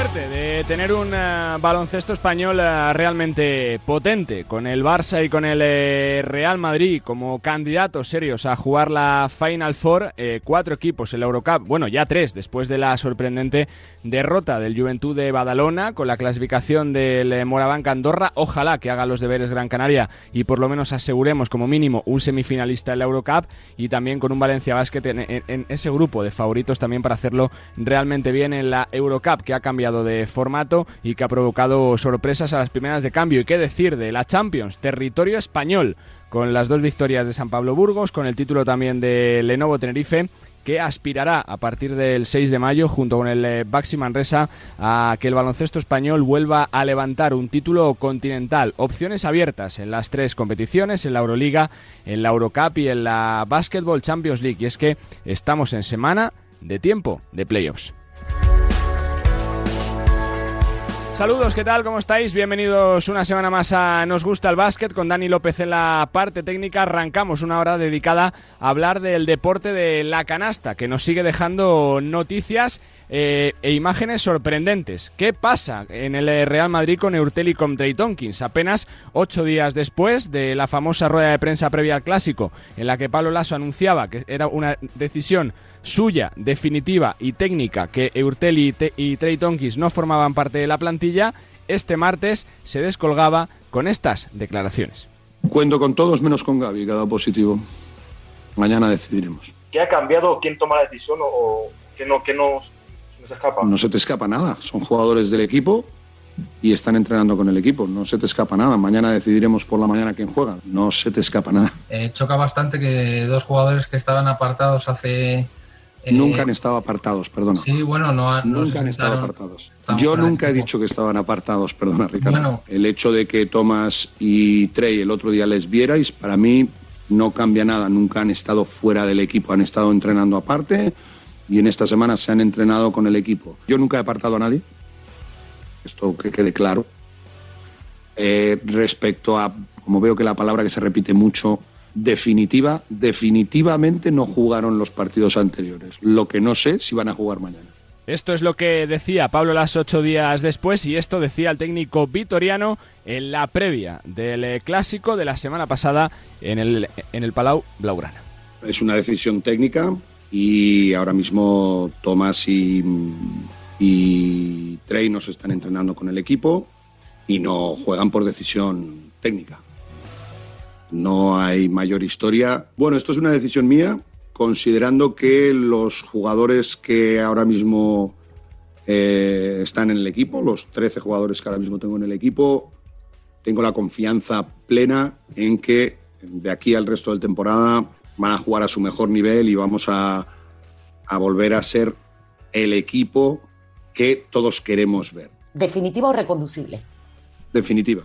suerte de tener un eh, baloncesto español eh, realmente potente, con el Barça y con el eh, Real Madrid como candidatos serios a jugar la Final Four, cuatro equipos en la Eurocup, bueno, ya tres, después de la sorprendente derrota del Juventud de Badalona, con la clasificación del Morabanca Andorra, ojalá que haga los deberes Gran Canaria y por lo menos aseguremos como mínimo un semifinalista en la Eurocup y también con un Valencia Basket en ese grupo de favoritos también para hacerlo realmente bien en la Eurocup, que ha cambiado de formato y que ha provocado sorpresas a las primeras de cambio. ¿Y qué decir de la Champions? Territorio español, con las dos victorias de San Pablo Burgos, con el título también de Lenovo Tenerife que aspirará a partir del 6 de mayo junto con el eh, Baxi Manresa a que el baloncesto español vuelva a levantar un título continental. Opciones abiertas en las tres competiciones, en la Euroliga, en la Eurocup y en la Basketball Champions League. Y es que estamos en semana de tiempo de playoffs. Saludos, ¿qué tal? ¿Cómo estáis? Bienvenidos una semana más a Nos gusta el básquet con Dani López en la parte técnica. Arrancamos una hora dedicada a hablar del deporte de la canasta, que nos sigue dejando noticias eh, e imágenes sorprendentes. ¿Qué pasa en el Real Madrid con Eurtel y con Trey? Apenas ocho días después de la famosa rueda de prensa previa al clásico, en la que Pablo Lasso anunciaba que era una decisión suya, definitiva y técnica que Eurtel y, Trey Tonkins no formaban parte de la plantilla, este martes se descolgaba con estas declaraciones. Cuento con todos menos con Gaby, cada positivo. Mañana decidiremos. ¿Qué ha cambiado? ¿Quién toma la decisión o qué no, qué no, se escapa? No se te escapa nada. Son jugadores del equipo y están entrenando con el equipo. No se te escapa nada. Mañana decidiremos por la mañana quién juega. No se te escapa nada. Eh, choca bastante que dos jugadores que estaban apartados hace nunca han estado apartados, perdona. Sí, bueno, no, nunca han estado apartados. Yo nunca he dicho que estaban apartados, perdona, Ricardo. El hecho de que Thomas y Trey el otro día les vierais, para mí no cambia nada. Nunca han estado fuera del equipo, han estado entrenando aparte y en esta semana se han entrenado con el equipo. Yo nunca he apartado a nadie, esto que quede claro. Eh, respecto a, como veo que la palabra que se repite mucho, definitiva, definitivamente no jugaron los partidos anteriores. Lo que no sé si van a jugar mañana. Esto es lo que decía Pablo Las ocho días después y esto decía el técnico vitoriano en la previa del eh, clásico de la semana pasada en el, en el Palau Blaugrana. Es una decisión técnica y ahora mismo Tomás y, y Trey nos están entrenando con el equipo y no juegan por decisión técnica no hay mayor historia. Bueno, esto es una decisión mía, considerando que los jugadores que ahora mismo eh, están en el equipo, los 13 jugadores que ahora mismo tengo en el equipo, tengo la confianza plena en que de aquí al resto de temporada van a jugar a su mejor nivel y vamos a, a volver a ser el equipo que todos queremos ver. ¿Definitiva o reconducible? Definitiva.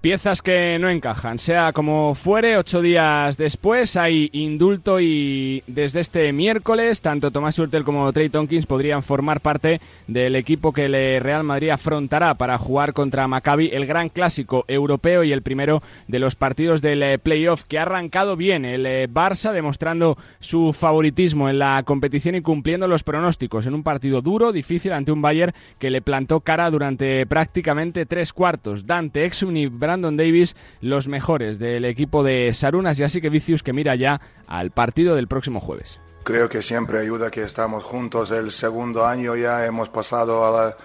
Piezas que no encajan, sea como fuere, ocho días después hay indulto y desde este miércoles tanto Tomás Hurtel como Trey Tonkins podrían formar parte del equipo que el Real Madrid afrontará para jugar contra Maccabi el gran clásico europeo y el primero de los partidos del eh, playoff que ha arrancado bien el eh, Barça demostrando su favoritismo en la competición y cumpliendo los pronósticos en un partido duro, difícil ante un Bayern que le plantó cara durante prácticamente tres cuartos. Dante Exum y Brandon Davis los mejores del equipo de Sarunas y así que Vicius que mira ya al partido del próximo jueves. Creo que siempre ayuda que estamos juntos. El segundo año ya hemos pasado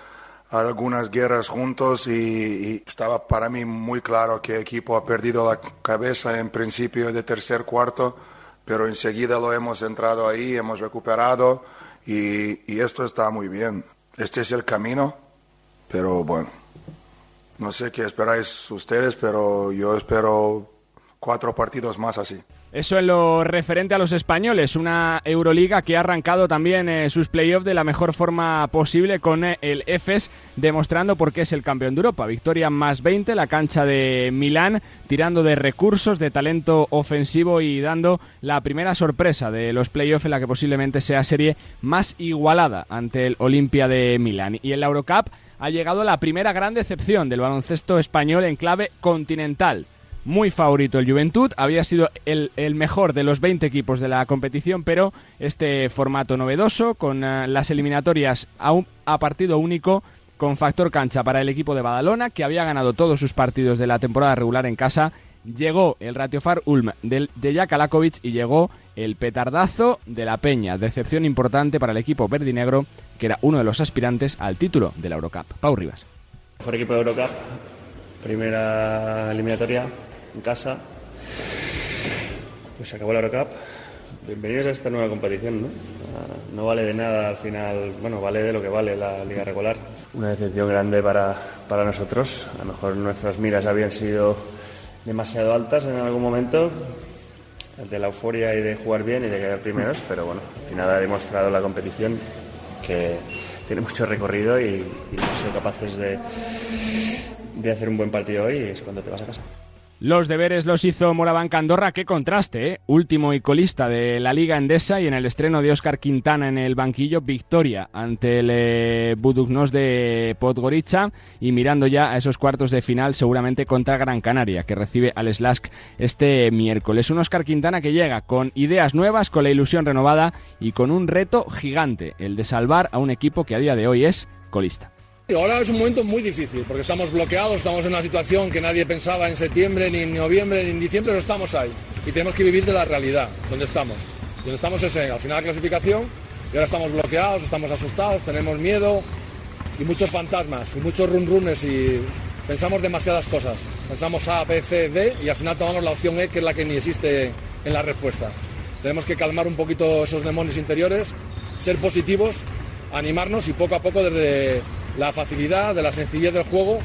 algunas guerras juntos y, estaba para mí muy claro que el equipo ha perdido la cabeza en principio de tercer cuarto, pero enseguida lo hemos entrado ahí, hemos recuperado y, y esto está muy bien. Este es el camino, pero bueno. No sé qué esperáis ustedes, pero yo espero cuatro partidos más así. Eso en lo referente a los españoles, una Euroliga que ha arrancado también eh, sus playoffs de la mejor forma posible con eh, el EFES, demostrando por qué es el campeón de Europa. Victoria más 20, la cancha de Milán, tirando de recursos, de talento ofensivo y dando la primera sorpresa de los playoffs en la que posiblemente sea serie más igualada ante el Olimpia de Milán. Y en la Eurocup ha llegado la primera gran decepción del baloncesto español en clave continental. muy favorito el Juventud, había sido el, mejor de los 20 equipos de la competición, pero este formato novedoso, con eh, las eliminatorias a, a partido único, con factor cancha para el equipo de Badalona, que había ganado todos sus partidos de la temporada regular en casa, llegó el Ratiofar Ulm de, de Jakalakovic y llegó el petardazo de la Peña. Decepción importante para el equipo verdinegro, que era uno de los aspirantes al título de la Eurocup. Pau Rivas. Mejor equipo de Eurocup, primera eliminatoria en casa. Pues se acabó la Eurocup. Bienvenidos a esta nueva competición, ¿no? No vale de nada al final, bueno, vale de lo que vale la liga regular. Una decepción grande para, para nosotros. A lo mejor nuestras miras habían sido demasiado altas en algún momento, de la euforia y de jugar bien y de quedar primeros, pero bueno, al final ha demostrado la competición que tiene mucho recorrido y, y hemos sido capaces de, de hacer un buen partido hoy y es cuando te vas a casa. Los deberes los hizo Moraván Candorra, qué contraste, ¿eh? último y colista de la Liga Endesa y en el estreno de Óscar Quintana en el banquillo, victoria ante el eh, Budugnos de Podgorica y mirando ya a esos cuartos de final seguramente contra Gran Canaria, que recibe al Slask este miércoles. Un Óscar Quintana que llega con ideas nuevas, con la ilusión renovada y con un reto gigante, el de salvar a un equipo que a día de hoy es colista. Ahora es un momento muy difícil porque estamos bloqueados, estamos en una situación que nadie pensaba en septiembre, ni en noviembre, ni en diciembre, pero estamos ahí y tenemos que vivir de la realidad, donde estamos. Donde estamos es en, al final la clasificación y ahora estamos bloqueados, estamos asustados, tenemos miedo y muchos fantasmas y muchos run runes y pensamos demasiadas cosas. Pensamos A, B, C, D y al final tomamos la opción E que es la que ni existe en la respuesta. Tenemos que calmar un poquito esos demonios interiores, ser positivos, animarnos y poco a poco desde la facilidad, de la sencillez del juego,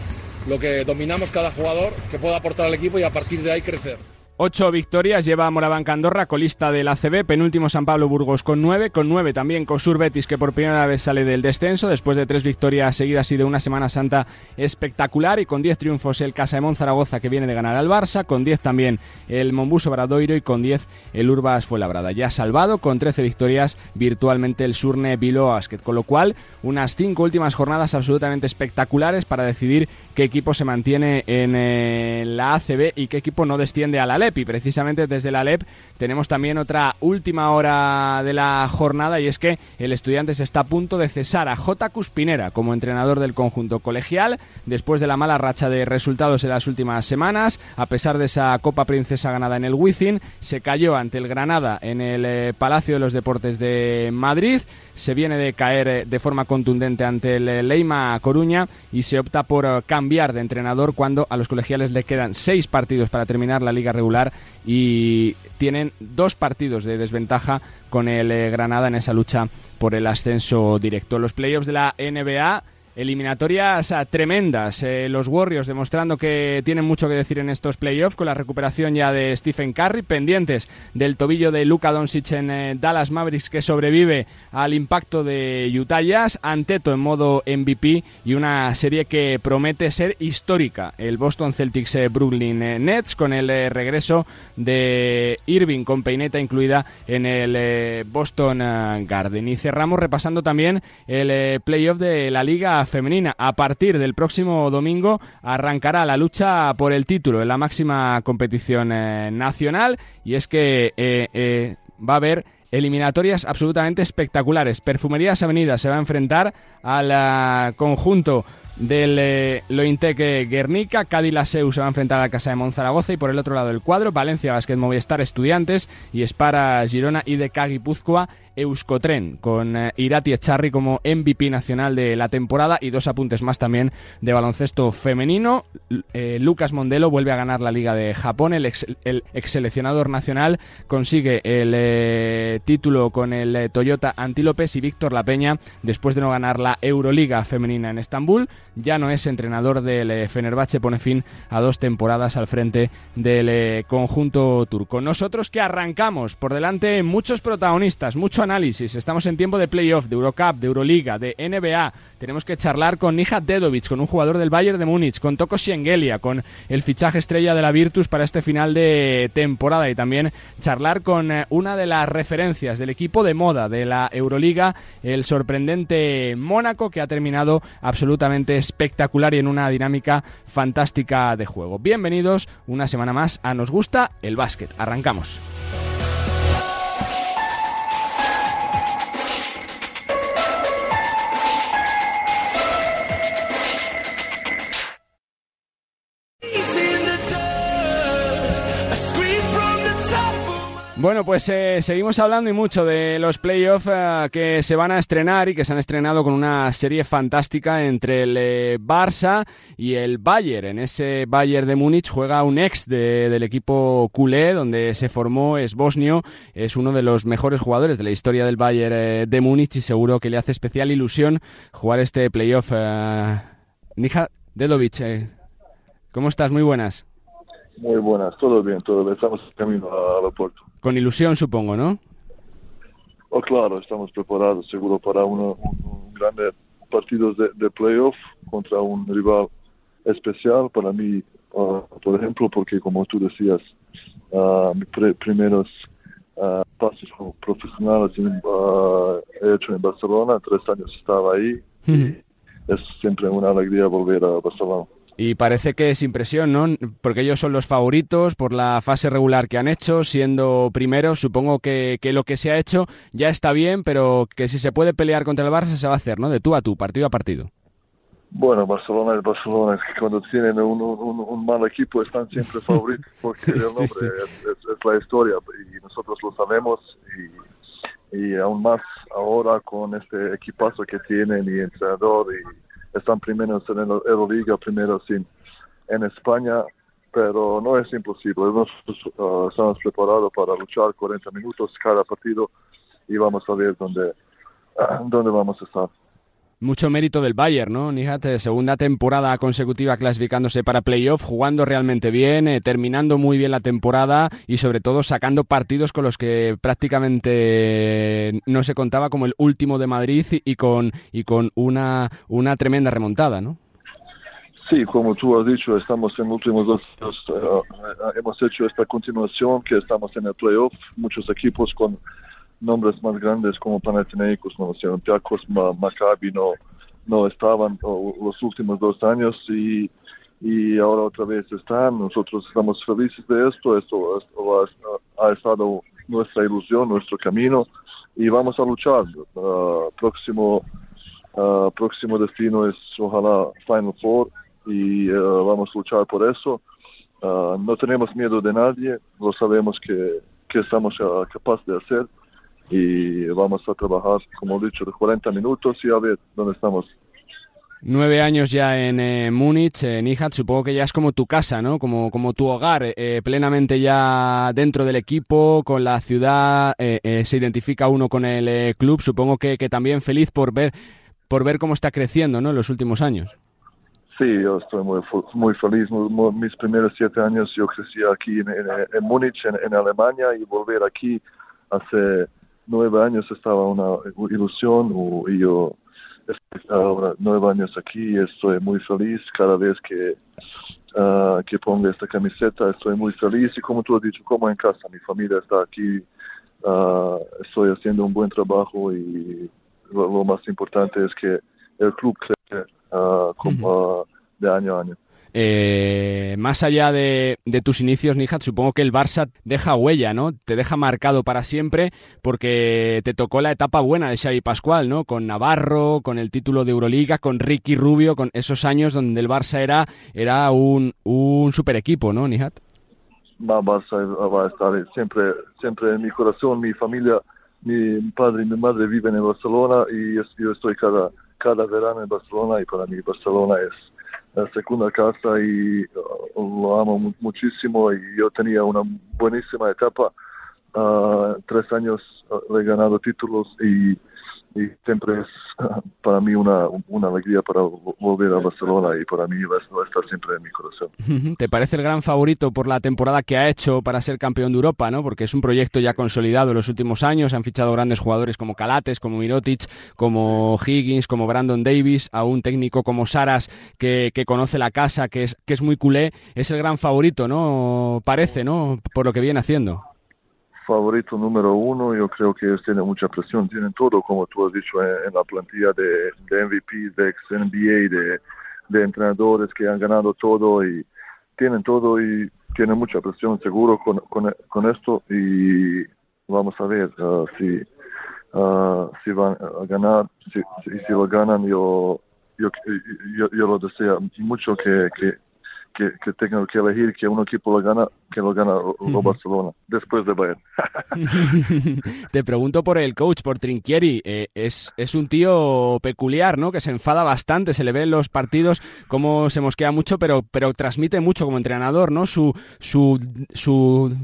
lo que dominamos cada jugador que pueda aportar al equipo y a partir de ahí crecer. Ocho victorias lleva Moraván Candorra, colista del ACB, penúltimo San Pablo Burgos con nueve, con nueve también con Sur Betis que por primera vez sale del descenso después de tres victorias seguidas y de una Semana Santa espectacular y con diez triunfos el Casaemón Zaragoza que viene de ganar al Barça, con diez también el Mombuso Bradoiro y con diez el Urbas Fuenlabrada. Ya salvado con trece victorias virtualmente el Surne Bilbao Basket, con lo cual unas cinco últimas jornadas absolutamente espectaculares para decidir qué equipo se mantiene en eh, la ACB y qué equipo no desciende a la LEP. Y precisamente desde la LEP tenemos también otra última hora de la jornada y es que el se está a punto de cesar a J. Cuspinera como entrenador del conjunto colegial después de la mala racha de resultados en las últimas semanas. A pesar de esa Copa Princesa ganada en el Wizzing, se cayó ante el Granada en el eh, Palacio de los Deportes de Madrid se viene de caer eh, de forma contundente ante el eh, Leima Coruña y se opta por eh, cambiar de entrenador cuando a los colegiales le quedan seis partidos para terminar la liga regular y tienen dos partidos de desventaja con el Granada en esa lucha por el ascenso directo. Los playoffs de la NBA Eliminatorias ah, tremendas. Eh, los Warriors demostrando que tienen mucho que decir en estos playoffs con la recuperación ya de Stephen Curry, pendientes del tobillo de Luka Doncic en eh, Dallas Mavericks que sobrevive al impacto de Utah Jazz, Anteto en modo MVP y una serie que promete ser histórica. El Boston Celtics eh, Brooklyn Nets con el regreso de Irving con peineta incluida en el Boston Garden. Y cerramos repasando también el playoff de la Liga femenina. A partir del próximo domingo arrancará la lucha por el título en la máxima competición eh, nacional y es que eh, eh, va a haber eliminatorias absolutamente espectaculares. Perfumerías Avenida se va a enfrentar al conjunto del eh, Lointec Guernica, Cádiz se va a enfrentar a la Casa de Monzaragoza y por el otro lado el cuadro, Valencia Basket Movistar Estudiantes y Espara Girona y de Guipúzcoa Euskotren, con eh, Irati Echarri como MVP nacional de la temporada y dos apuntes más también de baloncesto femenino. Eh, Lucas Mondelo vuelve a ganar la Liga de Japón, el ex, el seleccionador nacional consigue el título con el Toyota Antílopes y Víctor La Peña, después de no ganar la Euroliga femenina en Estambul, ya no es entrenador del eh, Fenerbahce, pone fin a dos temporadas al frente del eh, conjunto turco. Nosotros que arrancamos por delante muchos protagonistas, mucho análisis, estamos en tiempo de playoff, de Eurocup, de Euroliga, de NBA, tenemos que charlar con Nija Dedovic, con un jugador del Bayern de Múnich, con Toko Siengelia, con el fichaje estrella de la Virtus para este final de temporada y también charlar con eh, una de las referencias del equipo de moda de la Euroliga, el sorprendente Mónaco que ha terminado absolutamente espectacular y en una dinámica fantástica de juego. Bienvenidos una semana más a Nos gusta el básquet. Arrancamos. Bueno, pues eh, seguimos hablando y mucho de los playoffs eh, que se van a estrenar y que se han estrenado con una serie fantástica entre el eh, Barça y el Bayern. En ese Bayern de Múnich juega un ex del equipo culé, donde se formó, es bosnio, es uno de los mejores jugadores de la historia del Bayern de Múnich y seguro que le hace especial ilusión jugar este playoff. Nija Dedovic, ¿cómo estás? Muy buenas. Muy buenas, todo bien, todo bien. Estamos camino al aeropuerto. Con ilusión, supongo, ¿no? Oh, claro, estamos preparados seguro para uno, un, grande partido de, de, playoff contra un rival especial para mí, uh, por ejemplo, porque como tú decías, uh, mis primeros uh, pasos profesionales he hecho en Barcelona, tres años estaba ahí. y es siempre una alegría volver a Barcelona. Y parece que es impresión, ¿no? Porque ellos son los favoritos por la fase regular que han hecho, siendo primeros. Supongo que, que, lo que se ha hecho ya está bien, pero que si se puede pelear contra el Barça se va a hacer, ¿no? De tú a tú, partido a partido. Bueno, Barcelona es Barcelona. Es que cuando tienen un, un, un mal equipo están siempre favoritos porque el nombre Es, es, la historia y nosotros lo sabemos. Y, y aún más ahora con este equipazo que tienen y entrenador y están primeros en la Euroliga, primeros en, en España, pero no es imposible. Nosotros uh, estamos preparados para luchar 40 minutos cada partido y vamos a ver dónde, uh, dónde vamos a estar. Mucho mérito del Bayern, ¿no? Nihat, segunda temporada consecutiva clasificándose para playoff, jugando realmente bien, eh, terminando muy bien la temporada y sobre todo sacando partidos con los que prácticamente no se contaba como el último de Madrid y, con, y con una, una tremenda remontada, ¿no? Sí, como tú has dicho, estamos en últimos dos eh, hemos hecho esta continuación que estamos en el playoff, muchos equipos con nombres más grandes como Panathinaikos, Olympiacos, Maccabi no, no estaban los últimos dos años y, y ahora otra vez están. Nosotros estamos felices de esto, esto, ha, estado nuestra ilusión, nuestro camino y vamos a luchar. Uh, próximo, uh, próximo destino es ojalá Final Four y uh, vamos a luchar por eso. no tenemos miedo de nadie, lo sabemos que, que estamos capaces de hacer y vamos a trabajar, como he dicho, de 40 minutos y a ver dónde estamos. Nueve años ya en eh, Múnich, en Ihat, supongo que ya es como tu casa, ¿no? Como, como tu hogar, eh, plenamente ya dentro del equipo, con la ciudad, eh, se identifica uno con el club, supongo que, que, también feliz por ver, por ver cómo está creciendo, ¿no? En los últimos años. Sí, yo estoy muy, muy feliz. Mis primeros siete años yo crecí aquí en, en, Múnich, en, en Alemania, y volver aquí hace nueve años estaba una ilusión y yo estoy ahora nueve años aquí y estoy muy feliz cada vez que, uh, que pongo esta camiseta, estoy muy feliz y como tú has dicho, como en casa, mi familia está aquí, uh, estoy haciendo un buen trabajo y lo, más importante es que el club crece uh, como, de año a año. Eh, más allá de, tus inicios, Nihat, supongo que el Barça deja huella, ¿no? Te deja marcado para siempre porque te tocó la etapa buena de Xavi Pascual, ¿no? Con Navarro, con el título de Euroliga, con Ricky Rubio, con esos años donde el Barça era, un, un super equipo, ¿no, Nihat? Va, Barça va a estar siempre, en mi corazón, mi familia, mi padre y mi madre viven en Barcelona y yo estoy cada, cada verano en Barcelona y para mí Barcelona es segunda casa y lo amo muchísimo y yo tenía una buenísima etapa. Uh, tres años he ganado títulos y y siempre es para mí una, una alegría para volver a Barcelona y para mí va a estar siempre en mi corazón. ¿Te parece el gran favorito por la temporada que ha hecho para ser campeón de Europa? ¿no? Porque es un proyecto ya consolidado en los últimos años, han fichado grandes jugadores como Calates, como Mirotic, como Higgins, como Brandon Davis, a un técnico como Saras que, que conoce la casa, que es, que es muy culé, es el gran favorito, ¿no? Parece, ¿no? Por lo que viene haciendo favorito número uno, yo creo que ellos tienen mucha presión, tienen todo, como tú has dicho, en, la plantilla de, de ex NBA, de, de entrenadores que han ganado todo y tienen todo y tienen mucha presión seguro con, con, esto. Y vamos a ver uh, si uh, si van a ganar si, si, si lo ganan yo yo, yo, yo lo deseo mucho que, que que, que tengan que elegir que un equipo lo gana, que lo gana lo Barcelona, después de Bayern. Te pregunto por el coach, por Trinquieri. Eh, es, es un tío peculiar, ¿no? Que se enfada bastante, se le ve en los partidos cómo se mosquea mucho, pero, pero transmite mucho como entrenador, ¿no? Su, su, su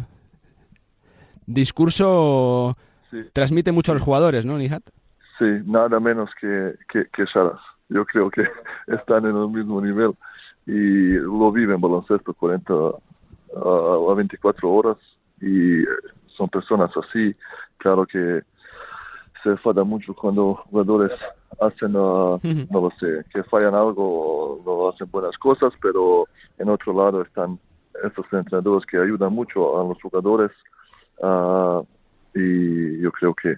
discurso sí. transmite mucho a los jugadores, ¿no, Nihat? Sí, nada menos que, que, que. Yo creo que están en el mismo nivel y lo viven baloncesto 40 a 24 horas y son personas así, claro que se enfada mucho cuando jugadores hacen, uh, no lo sé, que fallan algo o no hacen buenas cosas, pero en otro lado están estos entrenadores que ayudan mucho a los jugadores uh, y yo creo que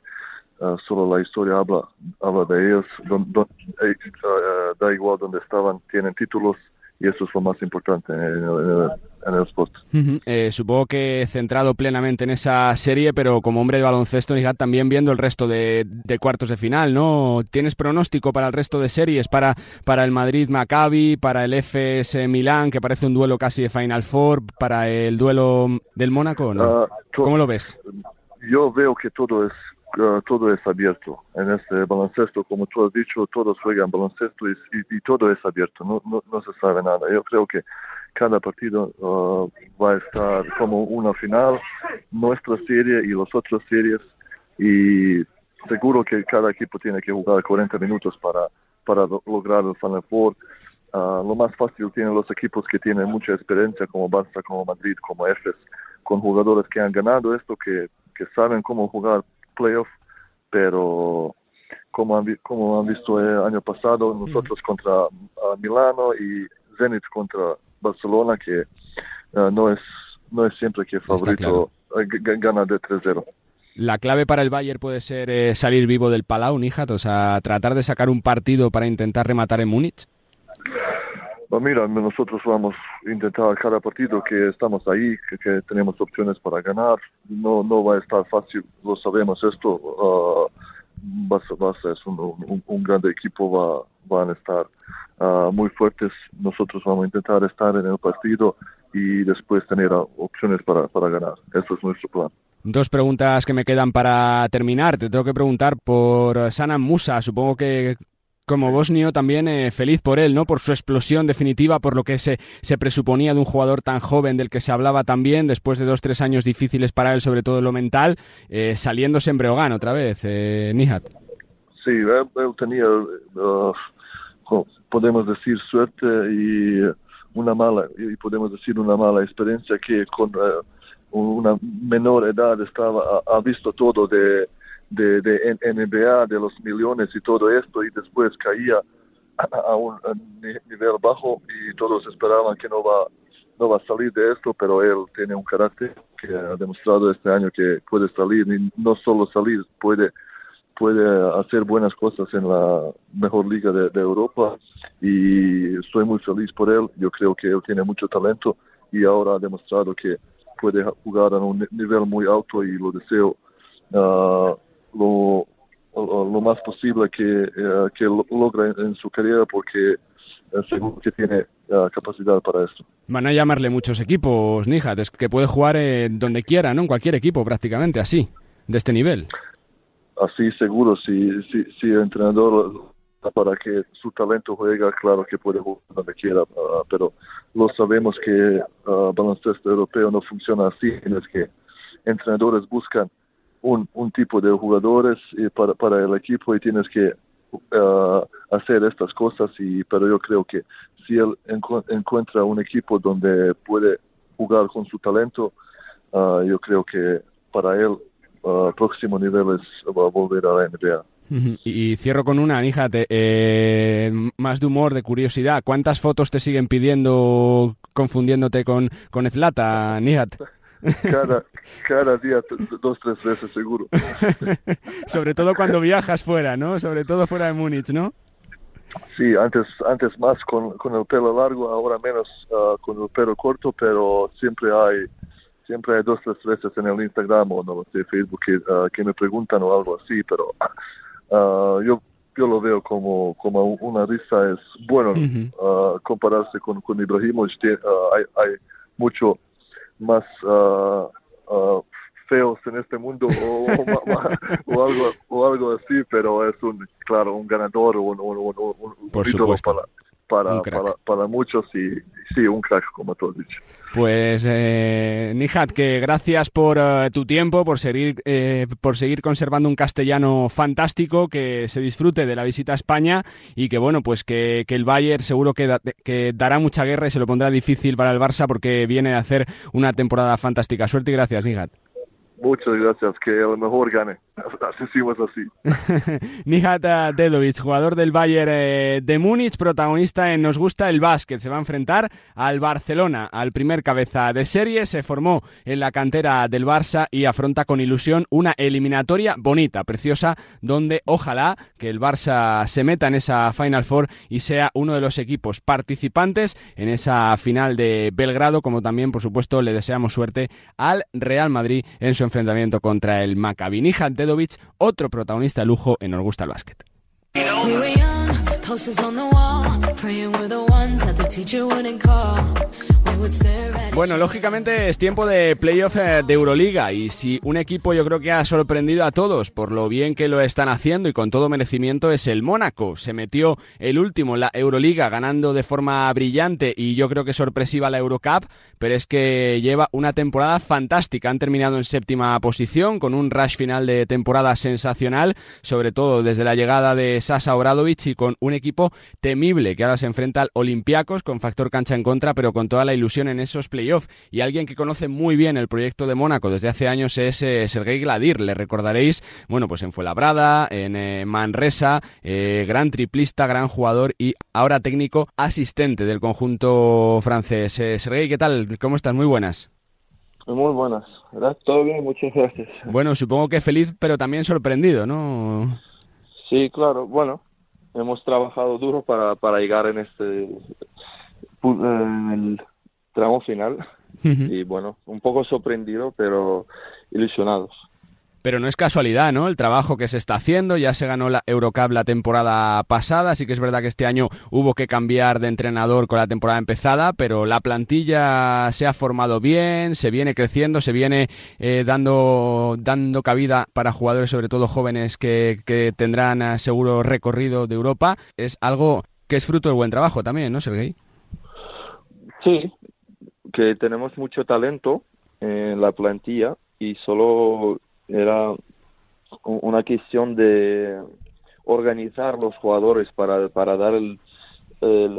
uh, solo la historia habla, habla de ellos, don, don, eh, da igual donde estaban, tienen títulos y eso es lo más importante en el, en el, sport. Uh -huh. eh, supongo que centrado plenamente en esa serie, pero como hombre de baloncesto, también viendo el resto de, de, cuartos de final, ¿no? ¿Tienes pronóstico para el resto de series? Para, para el Madrid-Maccabi, para el FS Milán, que parece un duelo casi de Final Four, para el duelo del Mónaco, ¿no? Uh, ¿Cómo lo ves? Yo veo que todo es todo es abierto en este baloncesto, como tú has dicho, todos juegan baloncesto y, y, y todo es abierto, no, se sabe nada. Yo creo que cada partido uh, va a estar como una final, nuestra serie y las otras series, y seguro que cada equipo tiene que jugar 40 minutos para, para lograr el Final Four. Uh, lo más fácil tienen los equipos que tienen mucha experiencia, como Barça, como Madrid, como Efes, con jugadores que han ganado esto, que, que saben cómo jugar playoff, pero como han, como han visto el año pasado, nosotros contra uh, Milano y Zenit contra Barcelona, que uh, no es no es siempre que favorito claro. gana de 3-0. La clave para el Bayern puede ser eh, salir vivo del Palau, Nijat, o sea, tratar de sacar un partido para intentar rematar en Múnich. Bueno, mira, nosotros vamos a intentar cada partido que estamos ahí, que, que, tenemos opciones para ganar. No, no va a estar fácil, lo sabemos esto. Uh, Barça, Barça es un, un, un gran equipo, va, van a estar uh, muy fuertes. Nosotros vamos a intentar estar en el partido y después tener opciones para, para ganar. Eso es nuestro plan. Dos preguntas que me quedan para terminar. Te tengo que preguntar por Sanam Musa. Supongo que como bosnio también eh, feliz por él, ¿no? Por su explosión definitiva, por lo que se, se presuponía de un jugador tan joven del que se hablaba también, después de dos, tres años difíciles para él, sobre todo lo mental, eh, saliéndose en Breogán otra vez, eh, Nihat. Sí, él, él tenía, uh, podemos decir, suerte y una mala, y podemos decir una mala experiencia que con uh, una menor edad estaba, ha visto todo de de, de NBA, de los millones y todo esto, y después caía a un nivel bajo y todos esperaban que no va, no va a salir de esto, pero él tiene un carácter que ha demostrado este año que puede salir, y no solo salir, puede puede hacer buenas cosas en la mejor liga de, de Europa y estoy muy feliz por él. Yo creo que él tiene mucho talento y ahora ha demostrado que puede jugar a un nivel muy alto y lo deseo uh, lo, lo, más posible que, uh, que logre en su carrera porque uh, seguro que tiene uh, capacidad para esto. Van a llamarle muchos equipos, Nijat, es que puede jugar eh, donde quiera, ¿no? En cualquier equipo prácticamente, así, de este nivel. Así seguro, si, si, si el entrenador para que su talento juega, claro que puede jugar donde quiera, pero lo sabemos que baloncesto europeo no funciona así, es que entrenadores buscan un, un tipo de jugadores y para, para el equipo y tienes que uh, hacer estas cosas y pero yo creo que si él encu encuentra un equipo donde puede jugar con su talento uh, yo creo que para él uh, próximo nivel es va a volver a la NBA y, cierro con una, níjate, eh, más de humor, de curiosidad. ¿Cuántas fotos te siguen pidiendo confundiéndote con, con Ezlata, Nihat? Cada, cada día dos, tres veces seguro. Sobre todo cuando viajas fuera, ¿no? Sobre todo fuera de Múnich, ¿no? Sí, antes, antes más con, con el pelo largo, ahora menos ah, con el pelo corto, pero siempre hay, siempre hay dos tres veces en el Instagram o no sé, Facebook que, ah, que me preguntan o algo así, pero ah, yo yo lo veo como, como una risa, es bueno Ujú. compararse con, con Ibrahimovic, ah, hay, hay mucho más ah, ah, feos en este mundo o, o o algo o algo así pero es un claro un ganador un, un, un, un- Por ídolo supuesto. para para, para para muchos y, sí un crack como tú has dicho Pues eh, Nihat, que gracias por eh, tu tiempo, por seguir, eh, por seguir conservando un castellano fantástico, que se disfrute de la visita a España y que bueno, pues que, que el Bayern seguro que, da- que dará mucha guerra y se lo pondrá difícil para el Barça porque viene a hacer una temporada fantástica. Suerte y gracias, Nihat. muchas gracias que el mejor gane así decimos así Nihat Dedovic, jugador del Bayern eh, de Múnich, protagonista en Nos gusta el básquet. Se va a enfrentar al Barcelona, al primer cabeza de serie. Se formó en la cantera del Barça y afronta con ilusión una eliminatoria bonita, preciosa, donde ojalá que el Barça se meta en esa Final Four y sea uno de los equipos participantes en esa final de Belgrado, como también, por supuesto, le deseamos suerte al Real Madrid en su enfrentamiento contra el Maccabi. Nihat Dedovic, otro protagonista de lujo en Nos gusta el Bueno, lógicamente es tiempo de playoff eh, de Euroliga y si un equipo yo creo que ha sorprendido a todos por lo bien que lo están haciendo y con todo merecimiento es el Mónaco. Se metió el último en la Euroliga ganando de forma brillante y yo creo que sorpresiva la Eurocup, pero es que lleva una temporada fantástica. Han terminado en séptima posición con un rush final de temporada sensacional, sobre todo desde la llegada de Sasa Obradovic y con un equipo temible que ahora se enfrenta al Olympiacos con factor cancha en contra, pero con toda la ilusión en esos playoffs. Y alguien que conoce muy bien el proyecto de Mónaco desde hace años es eh, Sergei Gladir. Le recordaréis, bueno, pues en Fuenlabrada, en eh, Manresa, eh, gran triplista, gran jugador y ahora técnico asistente del conjunto francés. Eh, Sergei, ¿qué tal? ¿Cómo estás? Muy buenas. Muy buenas, ¿verdad? Todo bien, muchas gracias. Bueno, supongo que feliz, pero también sorprendido, ¿no? Sí, claro, bueno, hemos trabajado duro para, para llegar en este el tramo final y bueno, un poco sorprendido, pero ilusionados. Pero no es casualidad, ¿no? El trabajo que se está haciendo, ya se ganó la Eurocup la temporada pasada, sí que es verdad que este año hubo que cambiar de entrenador con la temporada empezada, pero la plantilla se ha formado bien, se viene creciendo, se viene eh, dando, dando cabida para jugadores, sobre todo jóvenes, que, que tendrán eh, seguro recorrido de Europa. Es algo que es fruto del buen trabajo también, ¿no, Sergei? Sí, que tenemos mucho talento en la plantilla y solo era una cuestión de organizar los jugadores para, para dar el,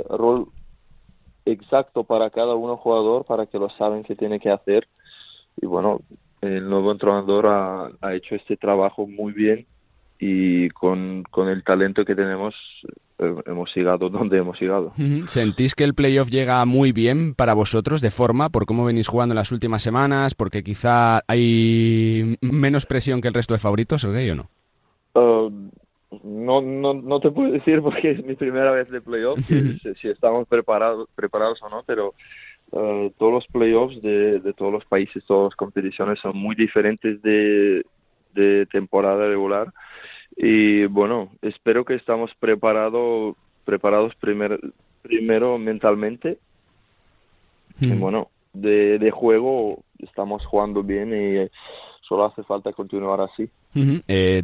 rol exacto para cada uno jugador para que lo saben que tiene que hacer. Y bueno el nuevo entrenador ha, ha hecho este trabajo muy bien y con, con el talento que tenemos hemos llegado donde hemos llegado. ¿Sentís que el playoff llega muy bien para vosotros de forma, por cómo venís jugando en las últimas semanas, porque quizá hay menos presión que el resto de favoritos, Sergei, o no? Uh, no, no, no te puedo decir porque es mi primera vez de playoffs, si, si estamos preparados, preparados o no, pero uh, todos los playoffs de, de todos los países, todas las competiciones son muy diferentes de, de temporada regular y bueno, espero que estamos preparados preparados primer, primero mentalmente y bueno, de, de juego estamos jugando bien y solo hace falta continuar así. Eh,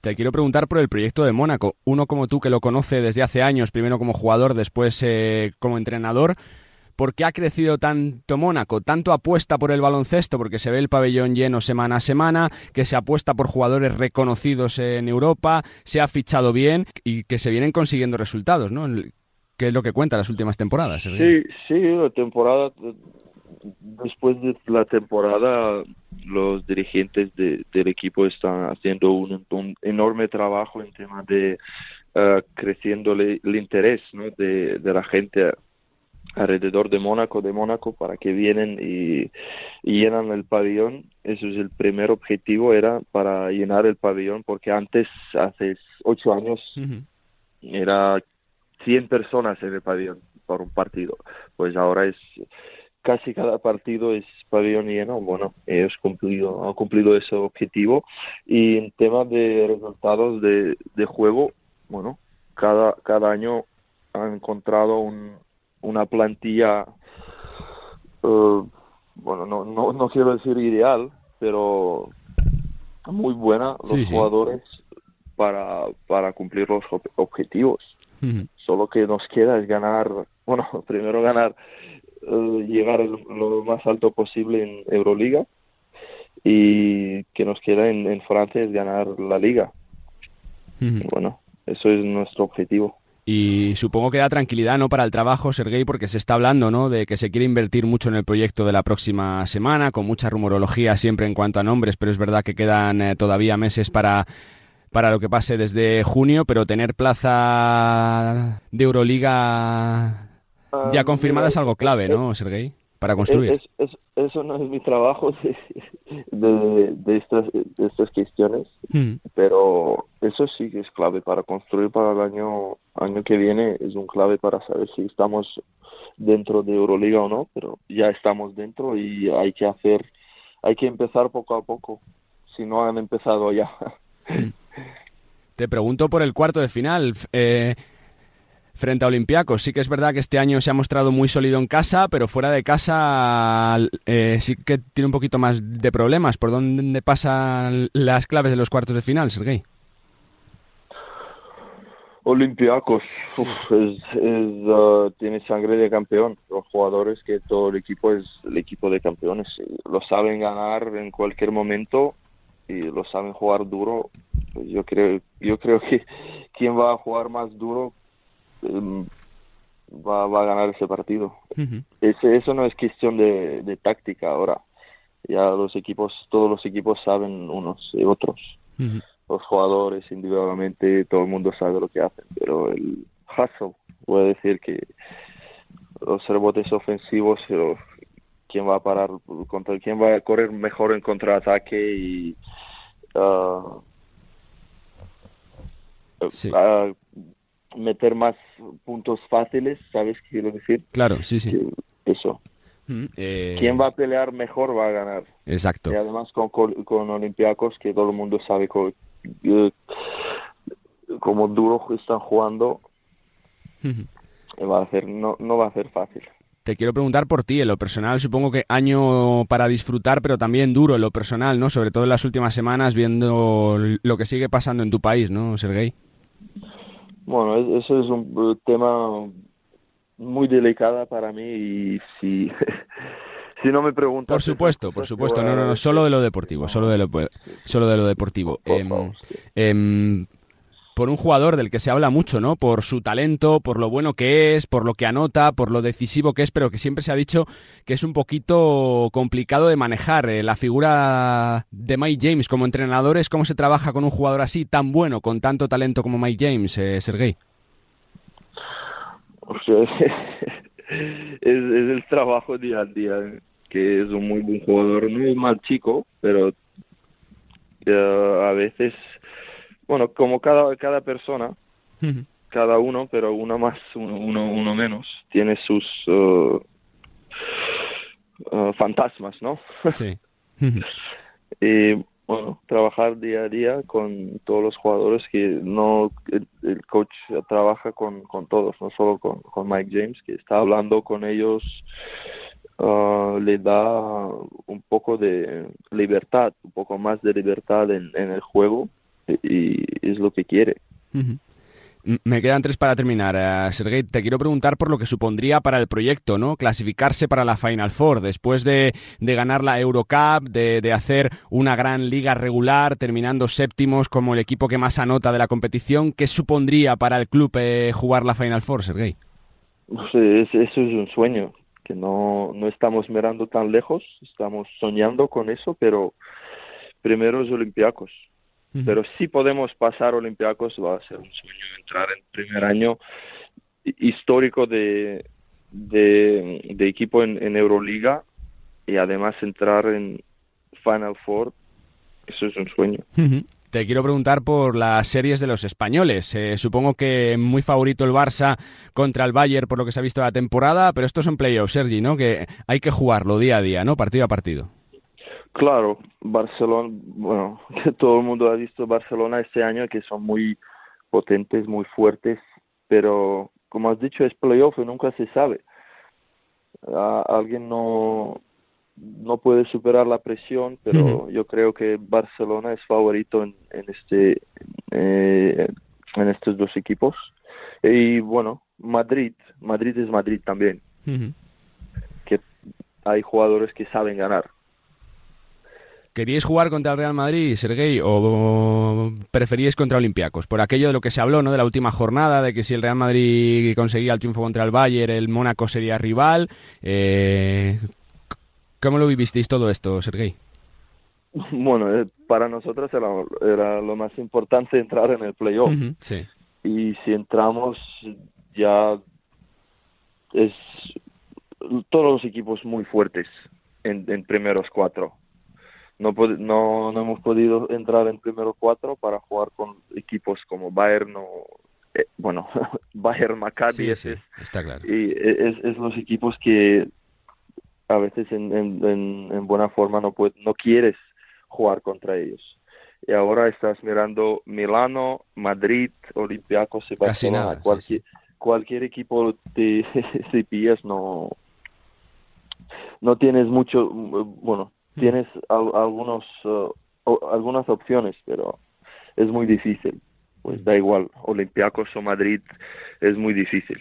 te quiero preguntar por el proyecto de Mónaco. Uno como tú que lo conoce desde hace años, primero como jugador, después eh, como entrenador. ¿Por qué ha crecido tanto Mónaco? ¿Tanto apuesta por el baloncesto? Porque se ve el pabellón lleno semana a semana, que se apuesta por jugadores reconocidos en Europa, se ha fichado bien y que se vienen consiguiendo resultados, ¿no? ¿Qué es lo que cuenta las últimas temporadas? Sí, sí, la temporada, después de la temporada, los dirigentes de- del equipo están haciendo un, enorme trabajo en tema de eh, creciendo el, interés ¿no? de la gente alrededor de Mónaco, de Mónaco, para que vienen y, y llenan el pabellón. Eso es el primer objetivo, era para llenar el pabellón, porque antes, hace ocho años, Ujú. era 100 personas en el pabellón por un partido. Pues ahora es casi cada partido es pabellón lleno. Bueno, ellos cumplido, han cumplido ese objetivo. Y en tema de resultados de, de juego, bueno, cada, cada año han encontrado un, una plantilla, eh, bueno, no, no, no quiero decir ideal, pero muy buena los Sí, sí. jugadores para, para cumplir los ob- objetivos. Solo que nos queda es ganar, bueno, primero ganar, eh, llegar lo más alto posible en Euroliga y que nos queda en, en Francia es ganar la liga. Bueno, eso es nuestro objetivo. Y supongo que da tranquilidad, ¿no? Para el trabajo, Sergei, porque se está hablando, ¿no? De que se quiere invertir mucho en el proyecto de la próxima semana, con mucha rumorología siempre en cuanto a nombres, pero es verdad que quedan eh, todavía meses para, para lo que pase desde junio, pero tener plaza de Euroliga ya Ah, confirmada mira, es algo clave, ¿no, Sergei? Para construir. Es- es- eso no es mi trabajo de, de, de estas, de estas cuestiones, Mm. pero eso sí que es clave para construir para el año, año que viene, es un clave para saber si estamos dentro de Euroliga o no, pero ya estamos dentro y hay que hacer, hay que empezar poco a poco, si no han empezado ya. Te pregunto por el cuarto de final. eh, frente a Olympiacos. Sí que es verdad que este año se ha mostrado muy sólido en casa, pero fuera de casa eh, sí que tiene un poquito más de problemas. ¿Por dónde pasan las claves de los cuartos de final, Sergei? Olympiacos uf, es, es, uh, tiene sangre de campeón. Los jugadores que todo el equipo es el equipo de campeones. Lo saben ganar en cualquier momento y lo saben jugar duro. Pues yo creo, yo creo que quien va a jugar más duro va, va a ganar ese partido. Ese, eso no es cuestión de, de táctica ahora. Ya los equipos, todos los equipos saben unos y otros los jugadores individualmente, todo el mundo sabe lo que hacen, pero el hustle, voy a decir que los rebotes ofensivos, quién va a parar contra quién va a correr mejor en contraataque y ah, ah, meter más puntos fáciles, ¿sabes qué quiero decir? Claro, sí, sí. Eso. Mm, eh, Quien va a pelear mejor va a ganar. Exacto. Y además con, con, Olympiacos, que todo el mundo sabe co- eh, como duro están jugando, va a ser, no, no va a ser fácil. Te quiero preguntar por ti, en lo personal, supongo que año para disfrutar, pero también duro en lo personal, ¿no? Sobre todo en las últimas semanas, viendo lo que sigue pasando en tu país, ¿no, Sergei? Bueno, es- eso es un eh, tema muy delicado para mí y si, si no me preguntas... Por supuesto, por supuesto. No, no, no, solo de lo deportivo, solo de lo, solo de lo deportivo. Em, por un jugador del que se habla mucho, ¿no? Por su talento, por lo bueno que es, por lo que anota, por lo decisivo que es, pero que siempre se ha dicho que es un poquito complicado de manejar. Eh, la figura de Mike James como entrenador es cómo se trabaja con un jugador así, tan bueno, con tanto talento como Mike James, eh. O sea, es, es el trabajo día a día, que es un muy buen jugador, no es mal chico, pero eh, a veces, bueno, como cada, cada persona, cada uno, pero uno más, uno, uno, uno menos, tiene sus eh, eh, fantasmas, ¿no? Sí. y bueno, trabajar día a día con todos los jugadores que no, el, el coach trabaja con, con todos, no solo con, con Mike James, que está hablando con ellos, ah, le da un poco de libertad, un poco más de libertad en, en el juego y, es lo que quiere. Me quedan tres para terminar. Eh, Sergei, te quiero preguntar por lo que supondría para el proyecto, ¿no? Clasificarse para la Final Four, después de, de ganar la Eurocup, de, de hacer una gran liga regular, terminando séptimos como el equipo que más anota de la competición. ¿Qué supondría para el club eh, jugar la Final Four, Sergei? No sé, es- eso es un sueño, que no, no estamos mirando tan lejos, estamos soñando con eso, pero primero es Olympiacos. Pero si podemos pasar Olympiacos, va a ser un sueño entrar en primer año hi- histórico de, de, de equipo en, en Euroliga y además entrar en Final Four. Eso es un sueño. Te quiero preguntar por las series de los españoles. Eh, supongo que muy favorito el Barça contra el Bayern por lo que se ha visto la temporada, pero estos son playoffs, Sergi, ¿no? Que hay que jugarlo día a día, ¿no? Partido a partido. Claro, Barcelona, bueno, todo el mundo ha visto Barcelona este año que son muy potentes, muy fuertes, pero como has dicho es playoff y nunca se sabe. alguien no no puede superar la presión, pero yo creo que Barcelona es favorito en, este eh, en estos dos equipos. Y bueno Madrid Madrid es Madrid también. Que hay jugadores que saben ganar ¿Queríais jugar contra el Real Madrid, Sergei, o preferíais contra Olympiacos? Por aquello de lo que se habló, ¿no? De la última jornada, de que si el Real Madrid conseguía el triunfo contra el Bayern, el Mónaco sería rival. Eh, ¿Cómo lo vivisteis todo esto, Sergei? Bueno, eh, para nosotros era, lo más importante entrar en el playoff. sí. Y si entramos, ya es todos los equipos muy fuertes en, en primeros cuatro no, no, no hemos podido entrar en primero cuatro para jugar con equipos como Bayern o eh, bueno Bayern Maccabi está claro. Y es, es, los equipos que a veces en, en, en, buena forma no no quieres jugar contra ellos. Y ahora estás mirando Milano Madrid Olympiacos y Barcelona cualquier cualquier equipo de, de no no tienes mucho bueno tienes algunos, uh, algunas opciones, pero es muy difícil. Pues da igual, Olympiacos o Madrid es muy difícil.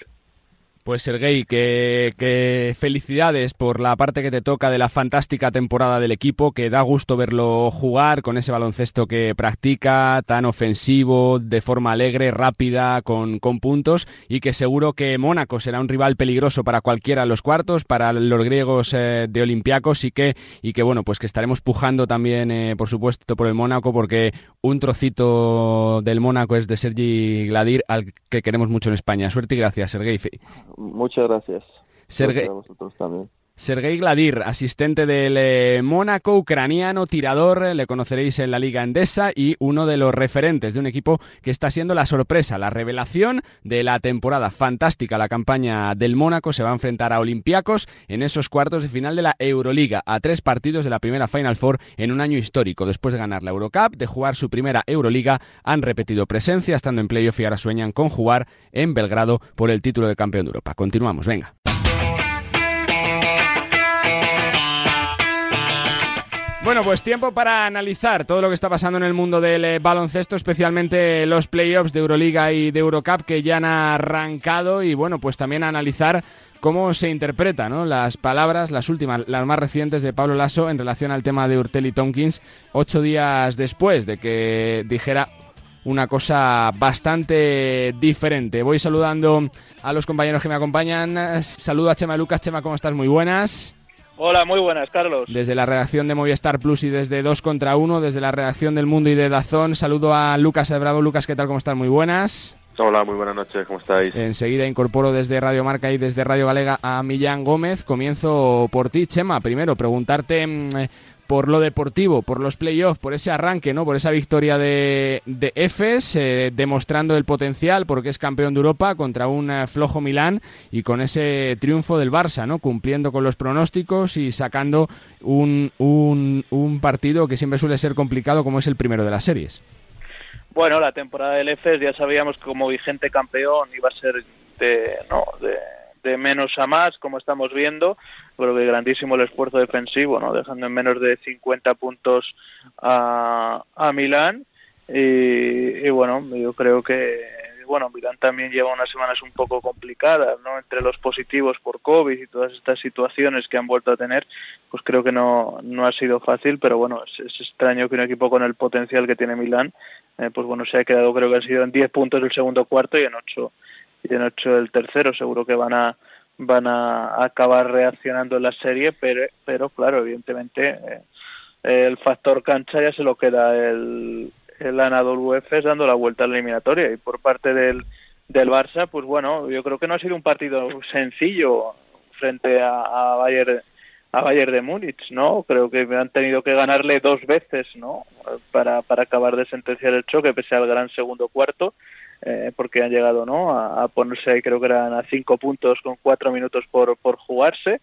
Pues Sergei, que, felicidades por la parte que te toca de la fantástica temporada del equipo, que da gusto verlo jugar con ese baloncesto que practica, tan ofensivo, de forma alegre, rápida, con, con puntos, y que seguro que Mónaco será un rival peligroso para cualquiera de los cuartos, para los griegos eh, de Olympiacos, y que, y que bueno, pues que estaremos pujando también, eh, por supuesto, por el Mónaco, porque un trocito del Mónaco es de Sergi Gladir, al que queremos mucho en España. Suerte y gracias, Sergei. Muchas gracias. Sergei, vosotros también. Sergei Gladir, asistente del eh, Mónaco, ucraniano, tirador, eh, le conoceréis en la Liga Endesa y uno de los referentes de un equipo que está siendo la sorpresa, la revelación de la temporada fantástica. La campaña del Mónaco se va a enfrentar a Olympiacos en esos cuartos de final de la Euroliga, a tres partidos de la primera Final Four en un año histórico. Después de ganar la Eurocup, de jugar su primera Euroliga, han repetido presencia estando en playoff y ahora sueñan con jugar en Belgrado por el título de campeón de Europa. Continuamos, venga. Bueno, pues tiempo para analizar todo lo que está pasando en el mundo del eh, baloncesto, especialmente los playoffs de Euroliga y de Eurocup que ya han arrancado y bueno, pues también analizar cómo se interpretan las palabras, las últimas, las más recientes de Pablo Lasso en relación al tema de Urtel y Tompkins, ocho días después de que dijera una cosa bastante diferente. Voy saludando a los compañeros que me acompañan. Saludo a Chema Lucas. Chema, ¿cómo estás? Muy buenas. Hola, muy buenas, Carlos. Desde la redacción de Movistar Plus y desde 2 contra 1, desde la redacción del Mundo y de Dazón, saludo a Lucas Bravo. Lucas, ¿qué tal? ¿Cómo estás? Muy buenas. Hola, muy buenas noches, ¿cómo estáis? Enseguida incorporo desde Radio Marca y desde Radio Galega a Millán Gómez. Comienzo por ti, Chema. Primero, preguntarte mm, por lo deportivo, por los playoffs, por ese arranque, ¿no? Por esa victoria de, de EFES, eh, demostrando el potencial porque es campeón de Europa contra un eh, flojo Milán y con ese triunfo del Barça, ¿no? Cumpliendo con los pronósticos y sacando un, un, partido que siempre suele ser complicado como es el primero de las series. Bueno, la temporada del EFES ya sabíamos que como vigente campeón iba a ser de, no, de menos a más, como estamos viendo. Creo que grandísimo el esfuerzo defensivo, ¿no? Dejando en menos de 50 puntos a, a Milán. Y, bueno, yo creo que bueno, Milán también lleva unas semanas un poco complicadas, ¿no? Entre los positivos por COVID y todas estas situaciones que han vuelto a tener, pues creo que no, no ha sido fácil, pero bueno, es, extraño que un equipo con el potencial que tiene Milán, eh, pues bueno, se ha quedado, creo que ha sido en 10 puntos el segundo cuarto y en 8 y han hecho el tercero, seguro que van a van a acabar reaccionando en la serie, pero, pero claro, evidentemente eh, el factor cancha ya se lo queda el, el Anadolu Efes dando la vuelta a la eliminatoria y por parte del, del Barça, pues bueno, yo creo que no ha sido un partido sencillo frente a, a Bayern a Bayern de Múnich, ¿no? Creo que han tenido que ganarle dos veces, ¿no? Para, para acabar de sentenciar el choque, pese al gran segundo cuarto, eh, porque han llegado, ¿no? A, a ponerse, creo que eran a cinco puntos con cuatro minutos por, por jugarse.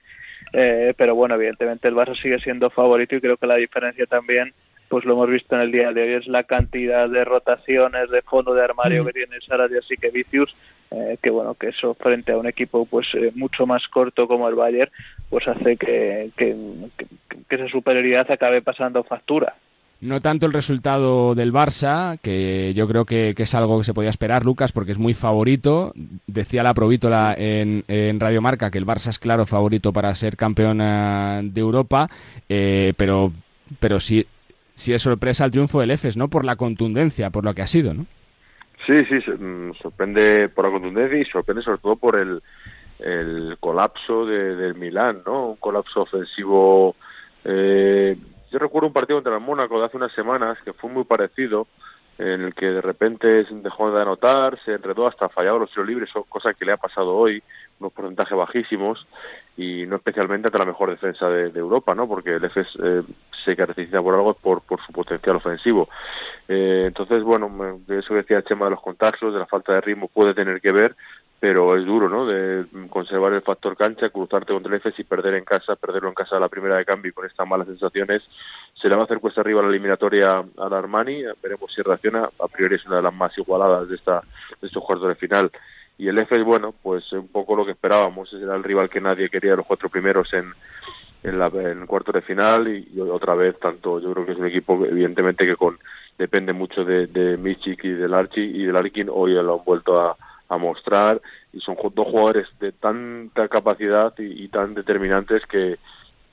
Eh, pero bueno, evidentemente el Barça sigue siendo favorito y creo que la diferencia también, pues lo hemos visto en el día de hoy, es la cantidad de rotaciones de fondo de armario Mm. que tiene Sarabia y que Vicius, eh, que bueno, que eso frente a un equipo pues eh, mucho más corto como el Bayern, pues hace que, que, que- que esa superioridad acabe pasando factura. No tanto el resultado del Barça, que yo creo que, es algo que se podía esperar, Lucas, porque es muy favorito. Decía la Provítola en, en Radio Marca que el Barça es claro favorito para ser campeón eh, de Europa, eh, pero, pero sí, sí es sorpresa el triunfo del EFES, ¿no? Por la contundencia, por lo que ha sido, ¿no? Sí, sí, mm, sorprende por la contundencia y sorprende sobre todo por el, el colapso de, del Milán, ¿no? Un colapso ofensivo. eh, yo recuerdo un partido contra el Mónaco de hace unas semanas que fue muy parecido, en el que de repente dejó de anotar, se enredó hasta fallado los tiros libres, son cosas que le ha pasado hoy, unos porcentajes bajísimos y no especialmente ante la mejor defensa de, Europa, ¿no? Porque el EFES eh, se caracteriza por algo por, por su potencial ofensivo. Eh, entonces, bueno, de eso que decía Chema de los contactos, de la falta de ritmo puede tener que ver, pero es duro, ¿no? De conservar el factor cancha, cruzarte contra el EFES y perder en casa, perderlo en casa a la primera de cambio y con estas malas sensaciones, se le va a hacer cuesta arriba la eliminatoria al Armani, veremos si reacciona, a priori es una de las más igualadas de, esta, de estos cuartos de final. Y el EFES, bueno, pues un poco lo que esperábamos, era el rival que nadie quería los cuatro primeros en, en, la, en el cuarto de final y, y otra vez tanto yo creo que es un equipo evidentemente que con depende mucho de, de Michik y del Archie y del Arkin hoy lo han vuelto a, a mostrar y son dos jugadores de tanta capacidad y, y tan determinantes que,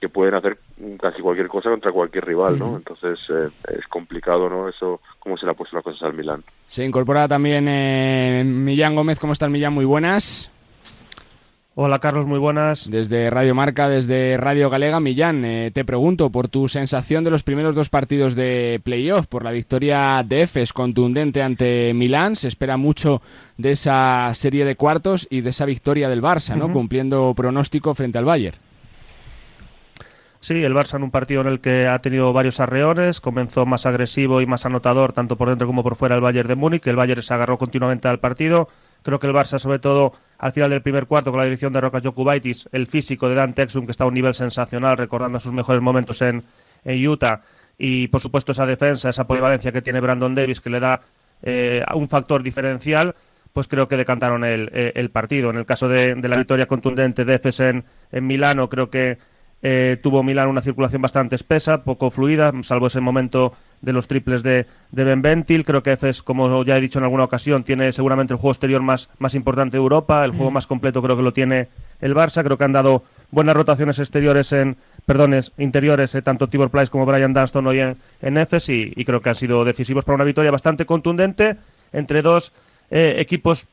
que pueden hacer casi cualquier cosa contra cualquier rival, ¿no? Entonces eh, es complicado, ¿no? Eso, cómo se le ha puesto las cosas al Milán. Se incorpora también eh, Millán Gómez. ¿Cómo estás, Millán? Muy buenas. Hola Carlos, muy buenas. Desde Radio Marca, desde Radio Galega, Millán, eh, te pregunto por tu sensación de los primeros dos partidos de playoff, por la victoria de Efes contundente ante Milán. Se espera mucho de esa serie de cuartos y de esa victoria del Barça, ¿no? Cumpliendo pronóstico frente al Bayern. Sí, el Barça en un partido en el que ha tenido varios arreones, comenzó más agresivo y más anotador tanto por dentro como por fuera el Bayern de Múnich, el Bayern se agarró continuamente al partido. Creo que el Barça, sobre todo al final del primer cuarto, con la dirección de Roca Jokubaitis, el físico de Dan Texum, que está a un nivel sensacional, recordando sus mejores momentos en, en Utah, y por supuesto esa defensa, esa polivalencia que tiene Brandon Davis, que le da eh, un factor diferencial, pues creo que decantaron el, eh, el partido. En el caso de, de la victoria contundente de Efes en, en Milano, creo que eh, tuvo Milán una circulación bastante espesa, poco fluida, salvo ese momento de los triples de, de Ben Bentil. Creo que Efes, como ya he dicho en alguna ocasión, tiene seguramente el juego exterior más, más importante de Europa. El juego más completo creo que lo tiene el Barça. Creo que han dado buenas rotaciones exteriores en, perdones, interiores, eh, tanto Tibor Plyce como Brian Dunston hoy en, en Efes y, y creo que han sido decisivos para una victoria bastante contundente entre dos eh, equipos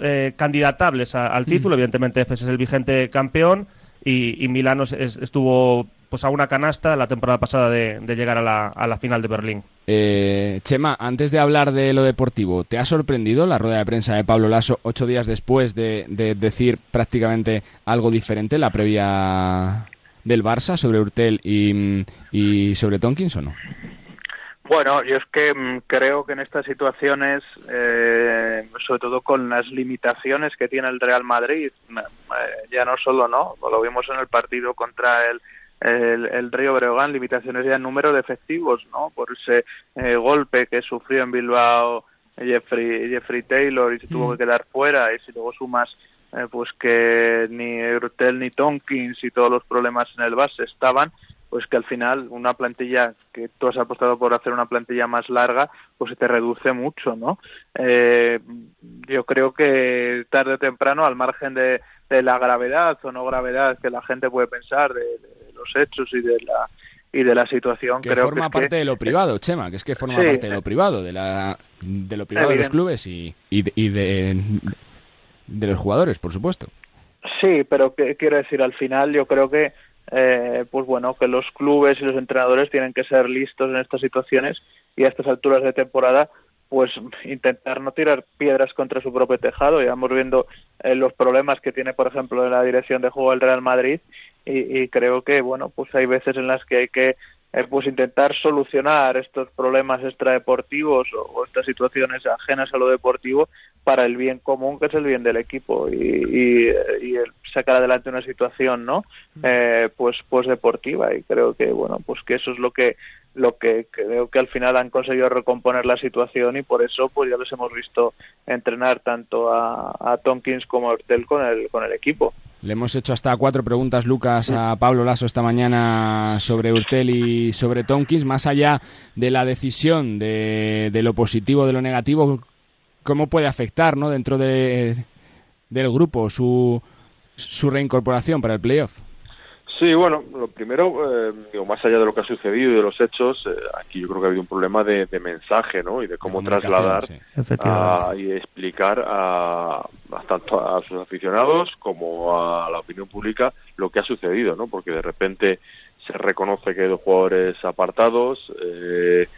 eh, candidatables a- al título. Evidentemente, Efes es el vigente campeón y, y Milano es- es- estuvo pues a una canasta la temporada pasada de, de llegar a la, a la final de Berlín. Eh, Chema, antes de hablar de lo deportivo, ¿te ha sorprendido la rueda de prensa de Pablo Lasso ocho días después de, de decir prácticamente algo diferente, la previa del Barça sobre Urtel y, y sobre Tonkins o no? Bueno, yo es que mm, creo que en estas situaciones, eh, sobre todo con las limitaciones que tiene el Real Madrid, mm, eh, ya no solo, ¿no? Lo vimos en el partido contra el, el, el Río Breogán, limitaciones ya en número de efectivos, ¿no? Por ese eh, golpe que sufrió en Bilbao Jeffrey, Jeffrey Taylor y se tuvo Mm. que quedar fuera, y si luego sumas eh, pues que ni Urtel ni Tonkins y todos los problemas en el base estaban, pues que al final una plantilla que tú has apostado por hacer una plantilla más larga, pues se te reduce mucho, ¿no? Eh, yo creo que tarde o temprano, al margen de, de la gravedad o no gravedad que la gente puede pensar de, de los hechos y de la y de la situación, Que creo forma que parte que- de lo privado, Chema, que es que forma Sí. parte de lo privado, de, la, de lo privado de los clubes y, y, de, y de, de los jugadores, por supuesto. Sí, pero que, quiero decir, al final yo creo que, eh, pues bueno, que los clubes y los entrenadores tienen que ser listos en estas situaciones y a estas alturas de temporada, pues intentar no tirar piedras contra su propio tejado. Ya vamos viendo eh, los problemas que tiene, por ejemplo, la dirección de juego del Real Madrid y, y creo que bueno pues hay veces en las que hay que eh, pues intentar solucionar estos problemas extradeportivos o, o, estas situaciones ajenas a lo deportivo para el bien común que es el bien del equipo y, y, y el sacar adelante una situación no eh, pues pues deportiva. Y creo que bueno pues que eso es lo que lo que creo que al final han conseguido recomponer la situación y por eso pues ya les hemos visto entrenar tanto a, a Tompkins como a Hortel con el con el equipo le hemos hecho hasta cuatro preguntas, Lucas, a Pablo Lasso esta mañana sobre Urtel y sobre Tompkins. Más allá de la decisión de, lo positivo, de lo negativo, ¿cómo puede afectar ¿no? dentro de, del grupo su, su reincorporación para el playoff? Sí, bueno, lo primero, eh, digo, más allá de lo que ha sucedido y de los hechos, eh, aquí yo creo que ha habido un problema de, de mensaje, ¿no? Y de cómo trasladar sí. a, y explicar a, a, tanto a sus aficionados como a la opinión pública lo que ha sucedido, ¿no? Porque de repente se reconoce que hay dos jugadores apartados, eh,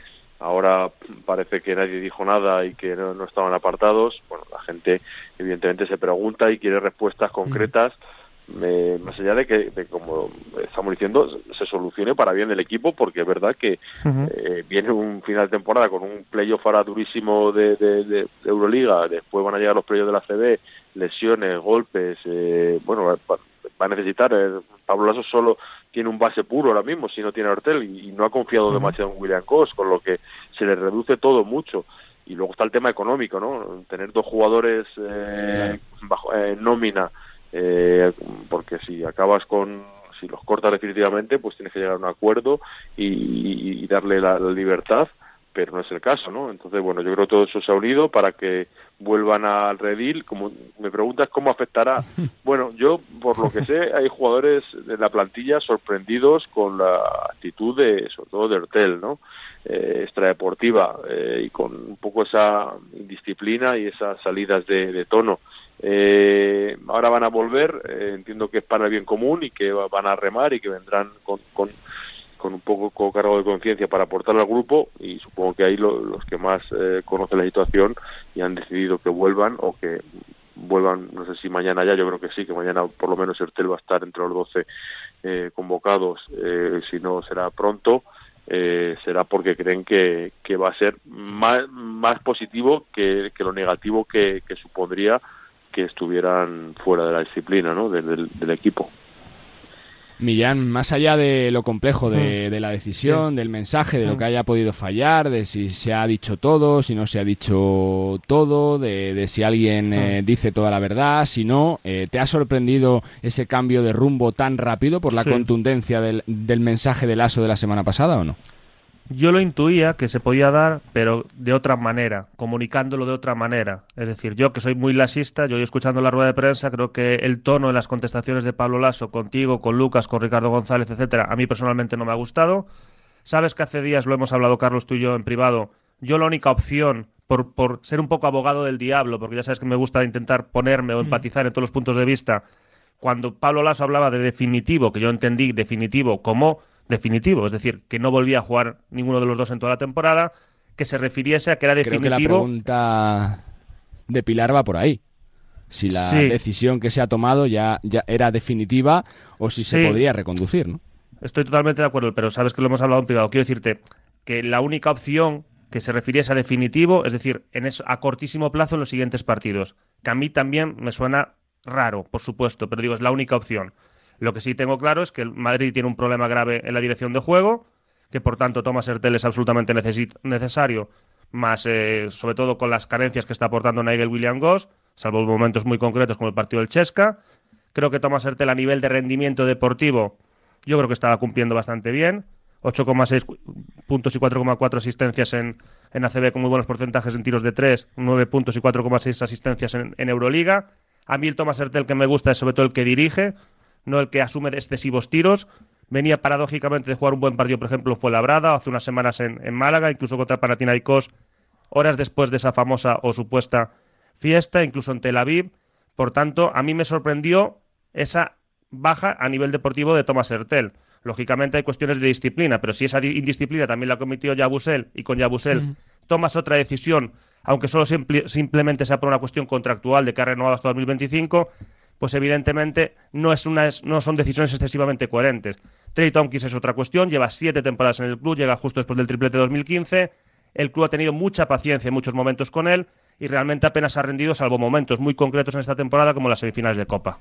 ahora parece que nadie dijo nada y que no, no, estaban apartados. Bueno, la gente evidentemente se pregunta y quiere respuestas concretas. Mm me, más allá de que, de, como estamos diciendo, se solucione para bien del equipo, porque es verdad que uh -huh. eh, viene un final de temporada con un playoff ahora durísimo de, de, de, Euroliga, después van a llegar los playoffs de la CB, lesiones, golpes, eh, bueno, va, va, a necesitar, eh, Pablo Lasso solo tiene un base puro ahora mismo, si no tiene Hortel, y, y no ha confiado uh -huh. demasiado en William Cos, con lo que se le reduce todo mucho y luego está el tema económico, ¿no? Tener dos jugadores eh, bajo eh, nómina eh, porque si acabas con si los cortas definitivamente pues tienes que llegar a un acuerdo y, y, y darle la, la, libertad pero no es el caso no entonces bueno yo creo que todo eso se ha unido para que vuelvan al redil. Como me preguntas cómo afectará. Bueno yo por lo que sé hay jugadores de la plantilla sorprendidos con la actitud de sobre todo de Ertel no eh, extradeportiva eh, y con un poco esa indisciplina y esas salidas de, de tono eh, ahora van a volver, eh, entiendo que es para el bien común y que van a remar y que vendrán con, con, con un poco con cargo de conciencia para aportar al grupo y supongo que ahí lo, los que más eh, conocen la situación y han decidido que vuelvan o que vuelvan, no sé si mañana ya, yo creo que sí, que mañana por lo menos Ertel va a estar entre los 12 eh, convocados, eh, si no será pronto. Eh, será porque creen que, que va a ser más, más positivo que, que lo negativo que, que supondría que estuvieran fuera de la disciplina, ¿no? Del, del, del equipo. Millán, más allá de lo complejo de, de la decisión, sí. del mensaje, de lo que haya podido fallar, de si se ha dicho todo, si no se ha dicho todo, de, de si alguien eh, dice toda la verdad, si no, eh, ¿te ha sorprendido ese cambio de rumbo tan rápido por la sí. contundencia del, del mensaje del ASO de la semana pasada o no? Yo lo intuía que se podía dar, pero de otra manera, comunicándolo de otra manera. Es decir, yo que soy muy lasista, yo escuchando la rueda de prensa, creo que el tono de las contestaciones de Pablo Lasso contigo, con Lucas, con Ricardo González, etcétera, a mí personalmente no me ha gustado. Sabes que hace días lo hemos hablado Carlos tú y yo en privado. Yo la única opción por, por ser un poco abogado del diablo, porque ya sabes que me gusta intentar ponerme o empatizar en todos los puntos de vista, cuando Pablo Lasso hablaba de definitivo, que yo entendí definitivo como definitivo, es decir, que no volvía a jugar ninguno de los dos en toda la temporada, que se refiriese a que era definitivo. Creo que la pregunta de Pilar va por ahí. Si la sí. decisión que se ha tomado ya, ya era definitiva o si sí. se podría reconducir, ¿no? Estoy totalmente de acuerdo, pero sabes que lo hemos hablado en privado. Quiero decirte que la única opción que se refiriese a definitivo, es decir, en eso, a cortísimo plazo en los siguientes partidos, que a mí también me suena raro, por supuesto, pero digo, es la única opción. Lo que sí tengo claro es que el Madrid tiene un problema grave en la dirección de juego, que por tanto Thomas Hertel es absolutamente necesario, más eh, sobre todo con las carencias que está aportando Nigel William Goss, salvo momentos muy concretos como el partido del Chesca. Creo que Thomas Hertel a nivel de rendimiento deportivo, yo creo que estaba cumpliendo bastante bien. 8,6 puntos y 4,4 asistencias en, en ACB con muy buenos porcentajes en tiros de 3, 9 puntos y 4,6 asistencias en, Euroliga. A mí el Thomas Hertel que me gusta es sobre todo el que dirige, no el que asume excesivos tiros. Venía paradójicamente de jugar un buen partido, por ejemplo, fue Labrada, hace unas semanas en, en Málaga, incluso contra Panathinaikos, horas después de esa famosa o supuesta fiesta, incluso en Tel Aviv. Por tanto, a mí me sorprendió esa baja a nivel deportivo de Thomas Hertel. Lógicamente hay cuestiones de disciplina, pero si esa indisciplina también la cometió Yabusel y con Yabusel mm. tomas otra decisión, aunque solo simple, simplemente sea por una cuestión contractual de que ha renovado hasta 2025, pues evidentemente no, es una, no son decisiones excesivamente coherentes. Trey Tompkins es otra cuestión, lleva siete temporadas en el club, llega justo después del triplete 2015. El club ha tenido mucha paciencia en muchos momentos con él y realmente apenas ha rendido, salvo momentos muy concretos en esta temporada, como las semifinales de Copa.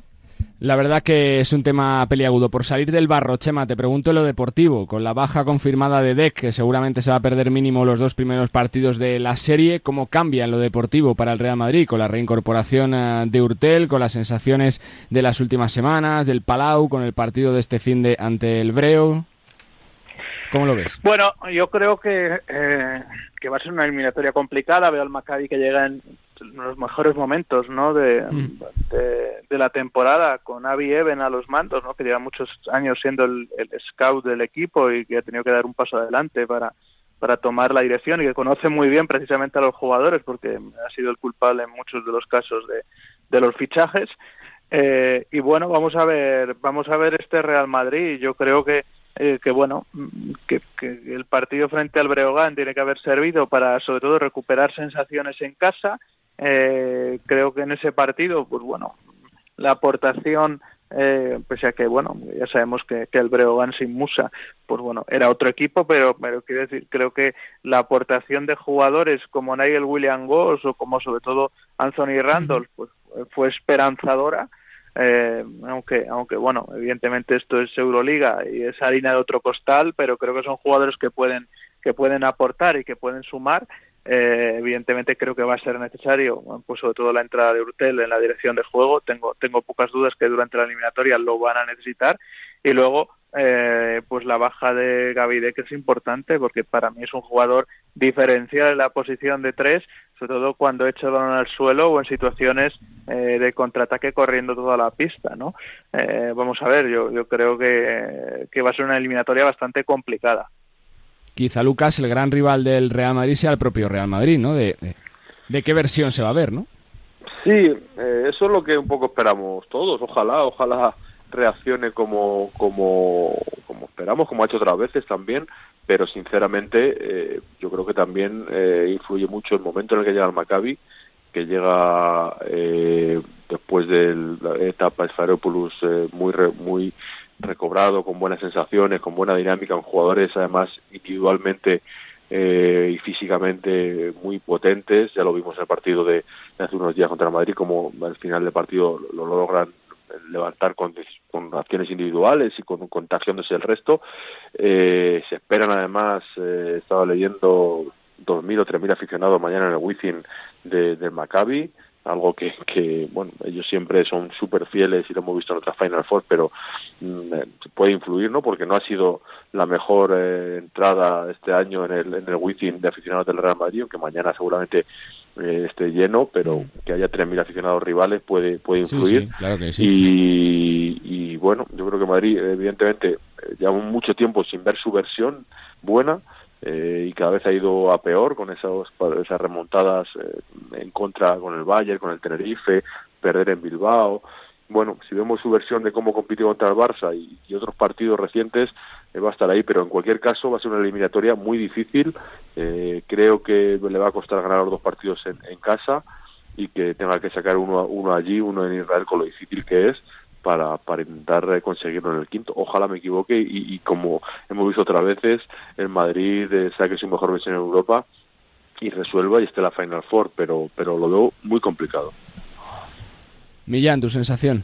La verdad que es un tema peliagudo. Por salir del barro, Chema, te pregunto lo deportivo. Con la baja confirmada de Deck, que seguramente se va a perder mínimo los dos primeros partidos de la serie, ¿cómo cambia lo deportivo para el Real Madrid? Con la reincorporación eh, de Urtel, con las sensaciones de las últimas semanas, del Palau, con el partido de este fin de ante el Breo. ¿Cómo lo ves? Bueno, yo creo que, eh, va a ser una eliminatoria complicada. Veo al Maccabi que llega en los mejores momentos ¿no? de, de, de la temporada con Avi Eben a los mandos, ¿no? que lleva muchos años siendo el, el scout del equipo y que ha tenido que dar un paso adelante para, para tomar la dirección y que conoce muy bien precisamente a los jugadores porque ha sido el culpable en muchos de los casos de, de los fichajes. Eh, y bueno, vamos a ver, vamos a ver este Real Madrid. Yo creo que eh, que bueno, que, que, el partido frente al Breogán tiene que haber servido para sobre todo recuperar sensaciones en casa. Eh, creo que en ese partido, pues bueno, la aportación, eh, pese a que bueno, ya sabemos que, que el Breogán sin Musa, pues bueno, era otro equipo, pero, pero quiero decir, creo que la aportación de jugadores como Nigel William Goss o como sobre todo Anthony Randolph, pues fue esperanzadora eh, aunque aunque bueno evidentemente esto es Euroliga y es harina de otro costal pero creo que son jugadores que pueden que pueden aportar y que pueden sumar eh, evidentemente creo que va a ser necesario pues sobre todo la entrada de Urtel en la dirección de juego tengo tengo pocas dudas que durante la eliminatoria lo van a necesitar y luego eh, pues la baja de Gavide que es importante porque para mí es un jugador diferencial en la posición de tres sobre todo cuando echa el balón al suelo o en situaciones eh, de contraataque corriendo toda la pista, ¿no? Eh, vamos a ver, yo, yo creo que, que, va a ser una eliminatoria bastante complicada. Quizá Lucas, el gran rival del Real Madrid, sea el propio Real Madrid, ¿no? De, de, qué versión se va a ver, ¿no? Sí, eh, eso es lo que un poco esperamos todos. Ojalá, ojalá reaccione como, como, como esperamos, como ha hecho otras veces también, pero sinceramente eh, yo creo que también eh, influye mucho el momento en el que llega el Maccabi, que llega eh, después de la etapa Sfaropoulos eh, muy muy recobrado, con buenas sensaciones, con buena dinámica, con jugadores además individualmente eh, y físicamente muy potentes. Ya lo vimos en el partido de, hace unos días contra Madrid, como al final del partido lo, lo logran levantar con, con acciones individuales y con contagiándose el resto. Eh, se esperan además, eh, estaba leyendo 2.000 o 3.000 aficionados mañana en el Wizzing de, del Maccabi, algo que, que, bueno, ellos siempre son súper fieles y lo hemos visto en otras Final Four, pero mm, puede influir, ¿no? Porque no ha sido la mejor eh, entrada este año en el, en el Wizzing de aficionados del Real Madrid, aunque mañana seguramente eh, esté lleno, pero que haya 3.000 aficionados rivales puede, puede influir. Sí, sí, claro que sí. y, y, bueno, yo creo que Madrid, evidentemente, lleva mucho tiempo sin ver su versión buena. Eh, y cada vez ha ido a peor con esas remontadas eh, en contra con el Bayern, con el Tenerife, perder en Bilbao. Bueno, si vemos su versión de cómo compitió contra el Barça y, otros partidos recientes, eh, va a estar ahí, pero en cualquier caso va a ser una eliminatoria muy difícil. Eh, creo que le va a costar ganar los dos partidos en, casa y que tenga que sacar uno allí, uno en Israel, con lo difícil que es para, para intentar conseguirlo en el quinto. Ojalá me equivoque y, y como hemos visto otras veces, el Madrid eh, saque su mejor versión en Europa y resuelva y esté la Final Four, pero, pero lo veo muy complicado. Millán, tu sensación.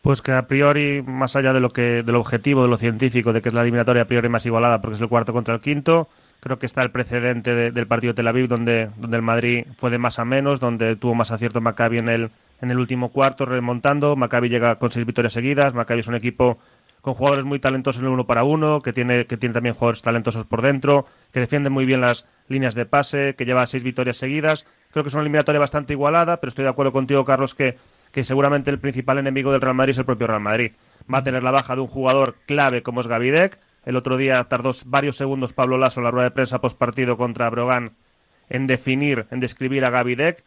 Pues que a priori, más allá de lo que del objetivo, de lo científico, de que es la eliminatoria a priori más igualada porque es el cuarto contra el quinto, creo que está el precedente de, del partido de Tel Aviv donde, donde el Madrid fue de más a menos, donde tuvo más acierto Maccabi en el, en el último cuarto remontando, Maccabi llega con seis victorias seguidas, Maccabi es un equipo con jugadores muy talentosos en el uno para uno, que tiene, que tiene también jugadores talentosos por dentro, que defiende muy bien las líneas de pase, que lleva seis victorias seguidas. Creo que es una eliminatoria bastante igualada, pero estoy de acuerdo contigo, Carlos, que, que seguramente el principal enemigo del Real Madrid es el propio Real Madrid. Va a tener la baja de un jugador clave como es Gavidec. El otro día tardó varios segundos Pablo Lasso en la rueda de prensa post partido contra Brogan en definir, en describir a Gavidec,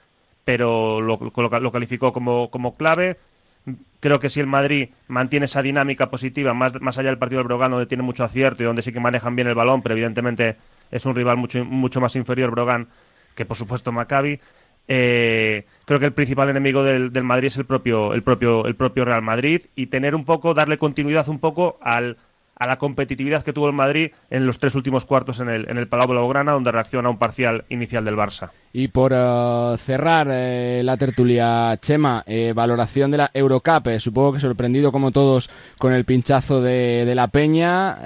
pero lo, calificó como, como clave. Creo que si el Madrid mantiene esa dinámica positiva, más, más allá del partido del Brogan, donde tiene mucho acierto y donde sí que manejan bien el balón, pero evidentemente es un rival mucho, mucho más inferior Brogan que por supuesto Maccabi, eh, creo que el principal enemigo del, del, Madrid es el propio, el, propio, el propio Real Madrid. Y tener un poco, darle continuidad un poco al, a la competitividad que tuvo el Madrid en los tres últimos cuartos en el, en el Palau Blaugrana, donde reacciona un parcial inicial del Barça. Y por uh, cerrar eh, la tertulia, Chema, eh, valoración de la Eurocup. Eh, supongo que sorprendido como todos con el pinchazo de, de la Peña.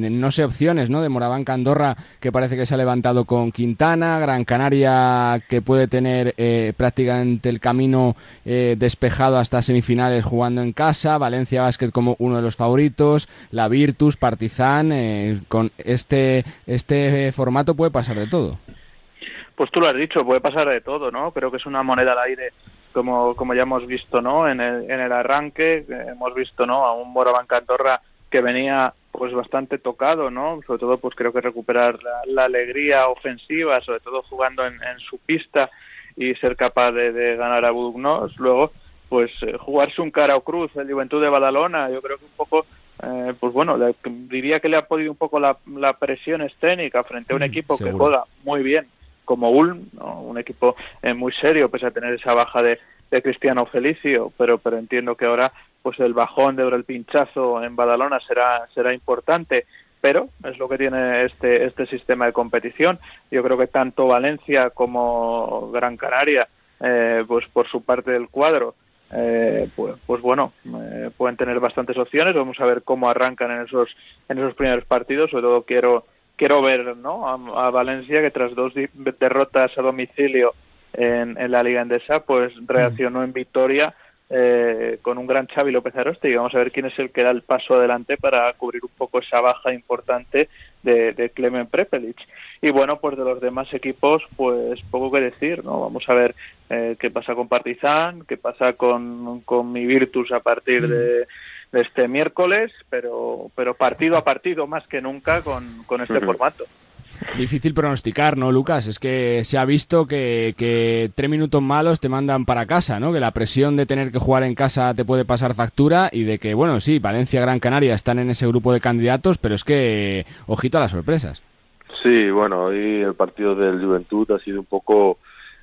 no sé opciones, ¿no? De Moravanca Andorra, que parece que se ha levantado con Quintana. Gran Canaria, que puede tener prácticamente el camino despejado hasta semifinales jugando en casa. Valencia Basket como uno de los favoritos la Virtus, Partizan, eh, con este, este formato puede pasar de todo. Pues tú lo has dicho, puede pasar de todo, ¿no? Creo que es una moneda al aire, como, como ya hemos visto, ¿no? En el, en el arranque, hemos visto, ¿no? A un Morabanca Andorra que venía pues bastante tocado, ¿no? Sobre todo pues creo que recuperar la, alegría ofensiva, sobre todo jugando en, su pista y ser capaz de, ganar a Bugnos. Luego, pues eh, jugarse un cara o cruz, el Juventud de Badalona, yo creo que un poco eh, pues bueno, le, diría que le ha podido un poco la, la presión escénica frente a un mm, equipo que juega muy bien como Ulm, un equipo eh, muy serio pese a tener esa baja de, de Cristiano Felicio, pero pero entiendo que ahora pues el bajón de el pinchazo en Badalona será será importante, pero es lo que tiene este este sistema de competición. Yo creo que tanto Valencia como Gran Canaria, eh, pues por su parte del cuadro eh, pues, pues bueno, eh, pueden tener bastantes opciones. Vamos a ver cómo arrancan en esos, en esos primeros partidos. Sobre todo quiero, quiero ver ¿no? a, Valencia que tras dos derrotas a domicilio en, en la Liga Endesa, pues reaccionó en victoria eh, con un gran Xavi López Aroste y vamos a ver quién es el que da el paso adelante para cubrir un poco esa baja importante de, de Clemen Prepelic. Y bueno, pues de los demás equipos, pues poco que decir, ¿no? Vamos a ver eh, qué pasa con Partizan, qué pasa con, con mi Virtus a partir de, de, este miércoles, pero, pero partido a partido más que nunca con, con este formato. Difícil pronosticar, ¿no, Lucas? Es que se ha visto que, que, tres minutos malos te mandan para casa, ¿no? Que la presión de tener que jugar en casa te puede pasar factura y de que, bueno, sí, Valencia, Gran Canaria están en ese grupo de candidatos, pero es que, ojito a las sorpresas. Sí, bueno, hoy el partido del Juventud ha sido un poco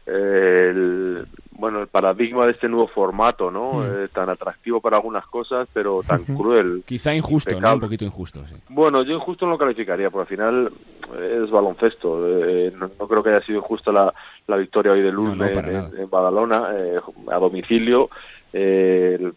eh, el, bueno, el paradigma de este nuevo formato, ¿no? Hmm. Eh, tan atractivo para algunas cosas, pero tan cruel. Quizá injusto, ¿no? Un poquito injusto, sí. Bueno, yo injusto no lo calificaría, porque al final es baloncesto. Eh, no, no, creo que haya sido injusta la, la victoria hoy de Luz no, no, en, en, Badalona, eh, a domicilio. Eh, el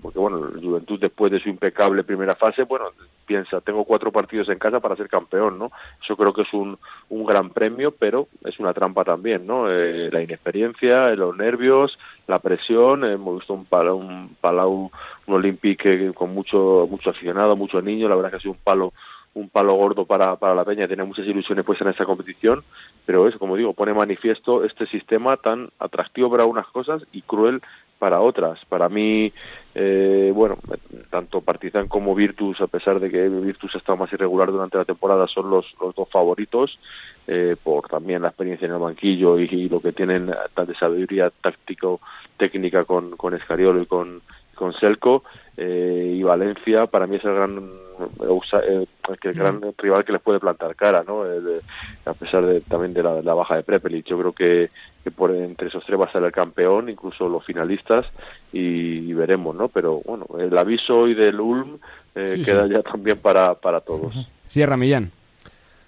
porque bueno el Juventud después de su impecable primera fase bueno piensa tengo cuatro partidos en casa para ser campeón no eso creo que es un, un gran premio pero es una trampa también no eh, la inexperiencia los nervios la presión hemos visto un palau un, palau, un Olympique con mucho mucho aficionado muchos niños la verdad que ha sido un palo un palo gordo para, para la Peña, tiene muchas ilusiones puestas en esta competición, pero eso, como digo, pone manifiesto este sistema tan atractivo para unas cosas y cruel para otras. Para mí, eh, bueno, tanto Partizan como Virtus, a pesar de que Virtus ha estado más irregular durante la temporada, son los, los dos favoritos, eh, por también la experiencia en el banquillo y, lo que tienen de sabiduría táctico técnica con, con Escariolo y con, con Selco eh, y Valencia para mí es el gran eh, el gran rival que les puede plantar cara no eh, de, a pesar de también de la, baja de Prepelic. Yo creo que, que, por entre esos tres va a ser el campeón incluso los finalistas y, y veremos no pero bueno el aviso hoy del Ulm eh, sí, queda sí. ya también para, para todos. Cierra Millán.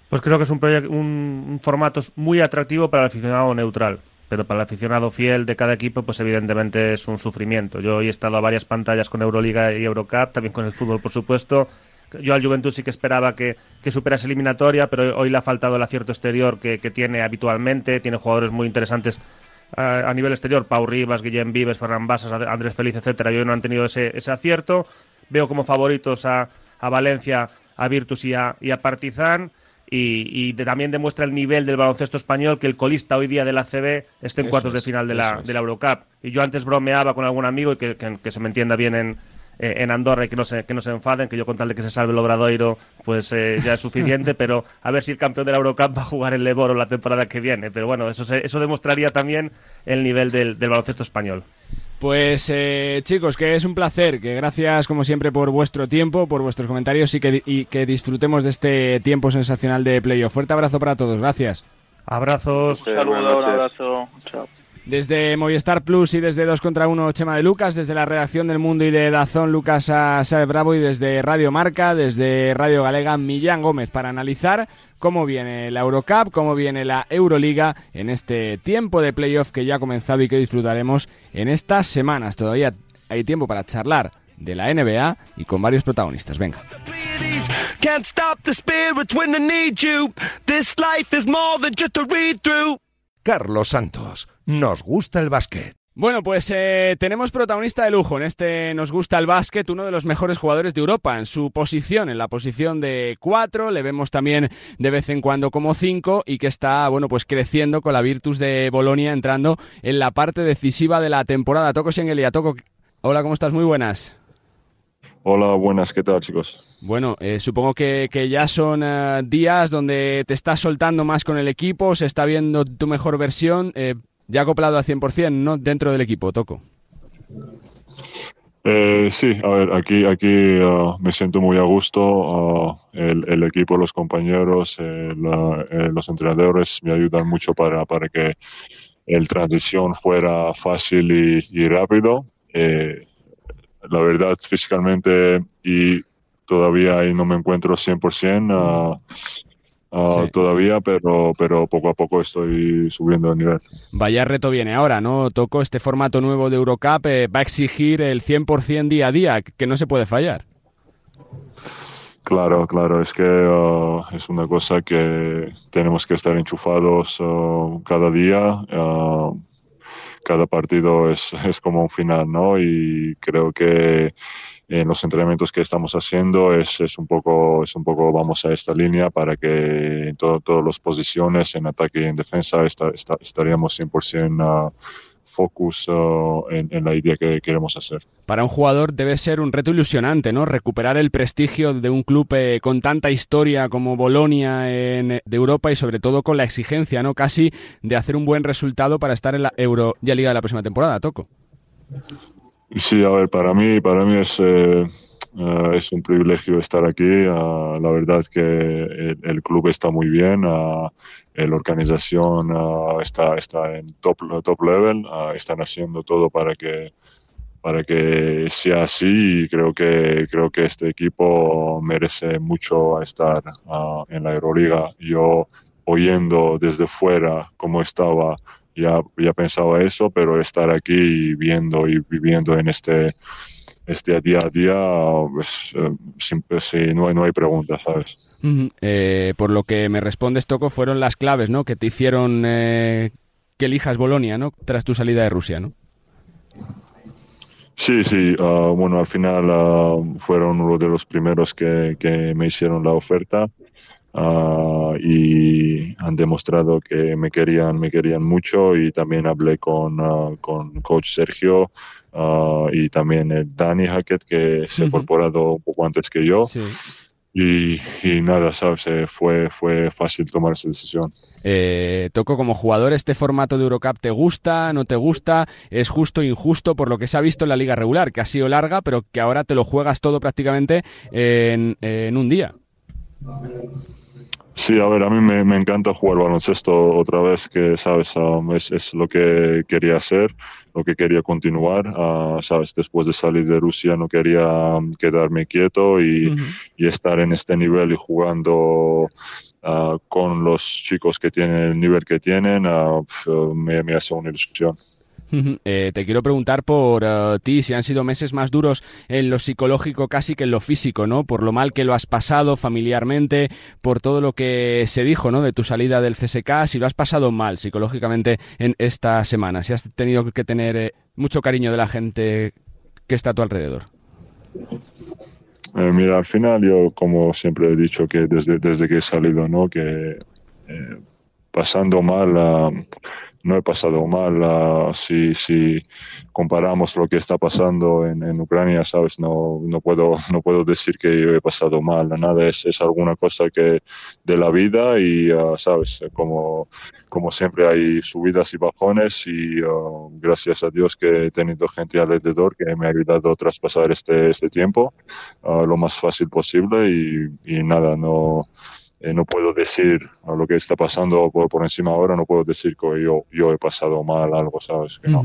Pues creo que es un, un, un formato muy atractivo para el aficionado neutral pero para el aficionado fiel de cada equipo, pues evidentemente es un sufrimiento. Yo he estado a varias pantallas con Euroliga y Eurocup, también con el fútbol, por supuesto. Yo al Juventus sí que esperaba que, que superase eliminatoria, pero hoy le ha faltado el acierto exterior que, que tiene habitualmente. Tiene jugadores muy interesantes a, a nivel exterior, Pau Rivas, Guillem Vives, Ferran Basas, Andrés Feliz, etcétera. Y hoy no han tenido ese, ese acierto. Veo como favoritos a, a Valencia, a Virtus y a, y a Partizan y, y de, también demuestra el nivel del baloncesto español que el colista hoy día de la CB esté en eso cuartos es, de final de la, de la Eurocup. Y yo antes bromeaba con algún amigo y que, que, que se me entienda bien en, eh, en Andorra y que no, se, que no se enfaden, que yo con tal de que se salve el Obradoiro, pues eh, ya es suficiente, pero a ver si el campeón de la Eurocup va a jugar en Leboro la temporada que viene. Pero bueno, eso, se, eso demostraría también el nivel del, del baloncesto español. Pues eh, chicos, que es un placer, que gracias como siempre por vuestro tiempo, por vuestros comentarios y que, y que disfrutemos de este tiempo sensacional de playoff. Fuerte abrazo para todos, gracias. Abrazos. Un saludo, un abrazo. Chao. Desde Movistar Plus y desde 2 contra 1 Chema de Lucas, desde la redacción del Mundo y de Dazón Lucas Saez Bravo y desde Radio Marca, desde Radio Galega Millán Gómez para analizar cómo viene la Eurocup, cómo viene la Euroliga en este tiempo de playoff que ya ha comenzado y que disfrutaremos en estas semanas. Todavía hay tiempo para charlar de la NBA y con varios protagonistas. Venga. A. Carlos Santos, nos gusta el básquet. Bueno, pues eh, tenemos protagonista de lujo en este Nos gusta el básquet, uno de los mejores jugadores de Europa en su posición, en la posición de cuatro, le vemos también de vez en cuando como cinco y que está, bueno, pues creciendo con la Virtus de Bolonia entrando en la parte decisiva de la temporada. Toco Sengelia, Toco, hola, ¿cómo estás? Muy buenas. Hola, buenas, ¿qué tal chicos? Bueno, eh, supongo que, que, ya son eh, días donde te estás soltando más con el equipo, se está viendo tu mejor versión, eh, ya acoplado al 100%, ¿no? Dentro del equipo, Toco. Eh, sí, a ver, aquí, aquí uh, me siento muy a gusto. Uh, el, equipo, los compañeros, eh, eh, los entrenadores me ayudan mucho para, para que el transición fuera fácil y, y rápido. Eh, la verdad, físicamente y todavía ahí no me encuentro 100% uh, uh, sí. todavía, pero, pero poco a poco estoy subiendo el nivel. Vaya reto viene ahora, ¿no? Toco este formato nuevo de Eurocup, eh, va a exigir el 100% día a día, que no se puede fallar. Claro, claro, es que uh, es una cosa que tenemos que estar enchufados cada día cada partido es, es, como un final, ¿no? Y creo que en los entrenamientos que estamos haciendo es, es un poco es un poco vamos a esta línea para que en todo, todas las posiciones en ataque y en defensa está, está, estaríamos 100% uh, focus uh, en, la idea que queremos hacer. Para un jugador debe ser un reto ilusionante, ¿no? Recuperar el prestigio de un club eh, con tanta historia como Bolonia en, de Europa y sobre todo con la exigencia, ¿no? Casi de hacer un buen resultado para estar en la Euro ya Liga de la próxima temporada, Toco. Sí, a ver, para mí, para mí es, eh, uh, es un privilegio estar aquí. Uh, la verdad que el, club está muy bien. Uh, la organización está, está en top, top level. están haciendo todo para que para que sea así y creo que creo que este equipo merece mucho estar en la Euroliga. Yo oyendo desde fuera cómo estaba ya, ya pensaba eso, pero estar aquí viendo y viviendo en este, este día a día, pues, eh, siempre, sí, no, hay, no hay preguntas, ¿sabes? Uh -huh. eh, por lo que me respondes, Toco, fueron las claves, ¿no? Que te hicieron eh, que elijas Bolonia, ¿no? Tras tu salida de Rusia, ¿no? Sí, sí, uh, bueno, al final uh, fueron uno de los primeros que, que me hicieron la oferta. Uh, y han demostrado que me querían, me querían mucho y también hablé con, uh, con coach Sergio uh, y también el Danny Hackett que se ha incorporado un poco antes que yo. Sí. Y, y, nada, ¿sabes? Fue, fue fácil tomar esa decisión. Eh, Toco, como jugador, ¿este formato de Eurocup te gusta, no te gusta? ¿Es justo injusto por lo que se ha visto en la liga regular, que ha sido larga, pero que ahora te lo juegas todo prácticamente en, en un día? Sí, a ver, a mí me, me, encanta jugar baloncesto otra vez, que, sabes, um, es, es, lo que quería hacer, lo que quería continuar, uh, sabes, después de salir de Rusia no quería um, quedarme quieto y, uh -huh. y, estar en este nivel y jugando uh, con los chicos que tienen el nivel que tienen, me, me hace una ilusión. Eh, te quiero preguntar por uh, ti si han sido meses más duros en lo psicológico casi que en lo físico, ¿no? Por lo mal que lo has pasado familiarmente, por todo lo que se dijo, ¿no? De tu salida del CSK, si lo has pasado mal psicológicamente en esta semana, si has tenido que tener eh, mucho cariño de la gente que está a tu alrededor. Eh, mira, al final yo, como siempre he dicho, que desde, desde que he salido, ¿no? Que eh, pasando mal... Uh, no he pasado mal. Uh, si, si comparamos lo que está pasando en, en, Ucrania, sabes, no, no puedo no puedo decir que yo he pasado mal. Nada es, es alguna cosa que de la vida y uh, sabes, como como siempre hay subidas y bajones y uh, gracias a Dios que he tenido gente alrededor que me ha ayudado a traspasar este este tiempo lo más fácil posible y, y nada no eh, no puedo decir lo que está pasando por, por encima ahora, no puedo decir que yo, yo he pasado mal algo, ¿sabes? Que no.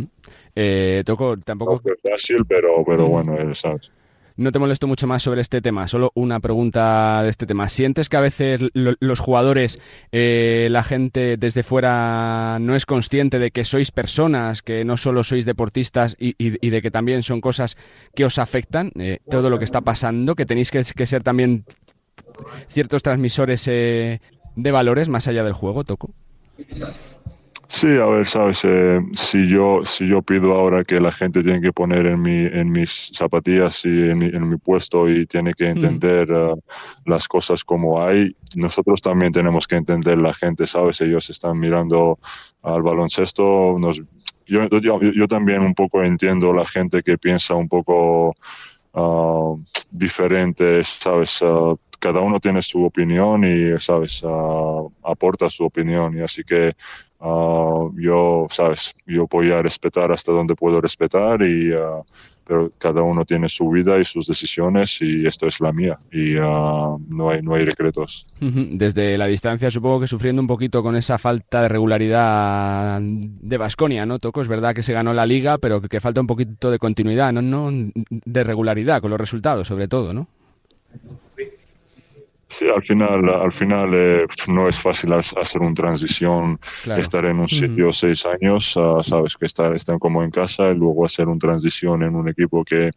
Eh, Toco, tampoco... No fue fácil, pero, pero Ujú. bueno, ¿sabes? No te molesto mucho más sobre este tema, solo una pregunta de este tema. ¿Sientes que a veces lo- los jugadores, eh, la gente desde fuera no es consciente de que sois personas, que no solo sois deportistas y, y- y de que también son cosas que os afectan, eh, todo lo que está pasando, que tenéis que, que ser también ciertos transmisores eh, de valores más allá del juego, Toco? Sí, a ver, sabes, Eh, si yo si yo pido ahora que la gente tiene que poner en mi en mis zapatillas y en mi, en mi puesto y tiene que entender eh, las cosas como hay, nosotros también tenemos que entender la gente, sabes, ellos están mirando al baloncesto, nos yo, yo, yo también un poco entiendo la gente que piensa un poco ah, diferente, sabes, Ah, cada uno tiene su opinión y, sabes, Ah, aporta su opinión y así que ah, yo, sabes, yo voy a respetar hasta donde puedo respetar y ah, pero cada uno tiene su vida y sus decisiones y esto es la mía y ah, no hay no hay secretos. Ujú. Desde la distancia supongo que sufriendo un poquito con esa falta de regularidad de Basconia, ¿no? Toco, es verdad que se ganó la liga, pero que falta un poquito de continuidad, ¿no? no de regularidad con los resultados, sobre todo, ¿no? Sí, al final, al final eh, no es fácil hacer una transición, Claro. estar en un sitio seis años, ah, sabes que estar, estar como en casa y luego hacer una transición en un equipo que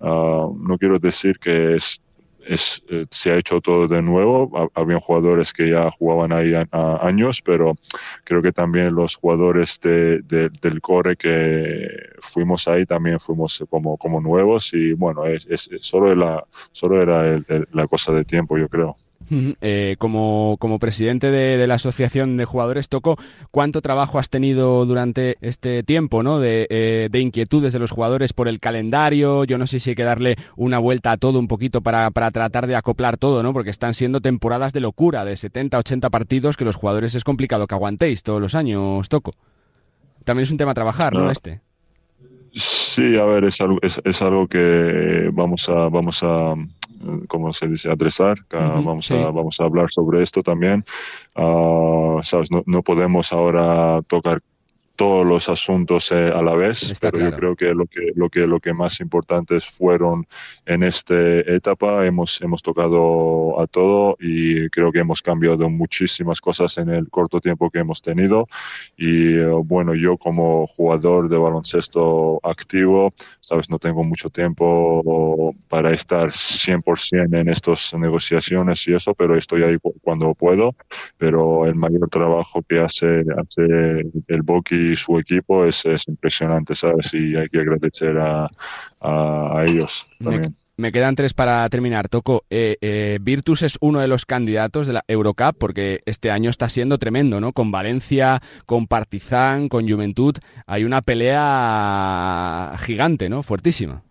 ah, no quiero decir que es, es, eh, se ha hecho todo de nuevo, ha- habían jugadores que ya jugaban ahí años, pero creo que también los jugadores de, de- del core que fuimos ahí también fuimos como, como nuevos y bueno, es, es- solo era, solo era el- la cosa de tiempo, yo creo. Eh, como, como presidente de, de la Asociación de Jugadores, Toco, ¿cuánto trabajo has tenido durante este tiempo, ¿no? De, eh, de inquietudes de los jugadores por el calendario. Yo no sé si hay que darle una vuelta a todo un poquito para, para tratar de acoplar todo, ¿no? Porque están siendo temporadas de locura, de 70, 80 partidos que los jugadores es complicado que aguantéis todos los años, Toco. También es un tema a trabajar, ¿no? No. Este. Sí, a ver, es algo, es, es algo que vamos a, vamos a, ¿cómo se dice? Adresar. Ujú, vamos, sí. a, vamos a hablar sobre esto también. Ah, ¿sabes? No, no podemos ahora tocar todos los asuntos eh, a la vez, Está pero yo claro. creo que lo que lo que lo que más importantes fueron en esta etapa hemos hemos tocado a todo y creo que hemos cambiado muchísimas cosas en el corto tiempo que hemos tenido y eh, bueno yo como jugador de baloncesto activo sabes no tengo mucho tiempo para estar 100% en estas negociaciones y eso pero estoy ahí cu- cuando puedo pero el mayor trabajo que hace, hace el Boki y su equipo es, es impresionante, ¿sabes? Y hay que agradecer a, a, a ellos también. me quedan tres para terminar. Toco, eh, eh, Virtus es uno de los candidatos de la Eurocup porque este año está siendo tremendo, ¿no? Con Valencia, con Partizan, con Juventud. Hay una pelea gigante, ¿no? Fuertísima.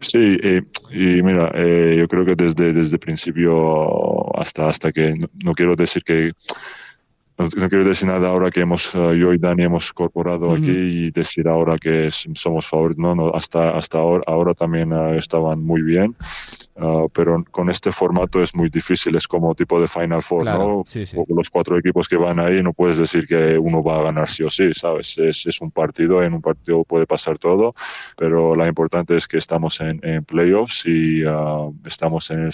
Sí, eh, y mira, eh, yo creo que desde desde el principio hasta hasta que no, no quiero decir que no, no quiero decir nada ahora que hemos eh, yo y Dani hemos incorporado aquí y decir ahora que somos favoritos. No, no, hasta hasta ahora, ahora también eh, estaban muy bien, ah, pero con este formato es muy difícil. Es como tipo de Final Four, Claro, ¿no? sí, sí. O- Los cuatro equipos que van ahí no puedes decir que uno va a ganar sí o sí, ¿sabes? Es, es un partido, en un partido puede pasar todo, pero lo importante es que estamos en, en playoffs y estamos en el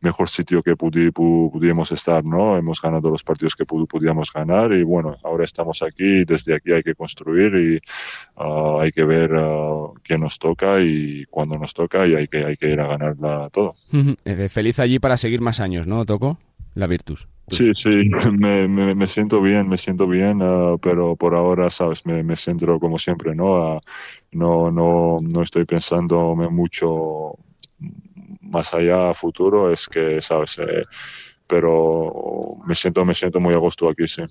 mejor sitio que pudi- pu- estar, ¿no? Hemos ganado los partidos que pu- podíamos ganar y bueno, ahora estamos aquí y desde aquí hay que construir y ah, hay que ver ah, quién nos toca y cuándo nos toca y hay que, hay que ir a ganarla todo. Eh, feliz allí para seguir más años, ¿no, Toco? La Virtus. Sí, sí, me, me, me siento bien, me siento bien, ah, pero por ahora, sabes, me, me centro como siempre, ¿no? No, no, no estoy pensando mucho más allá a futuro, es que, sabes, Eh, pero me siento, me siento muy a gusto aquí, sí.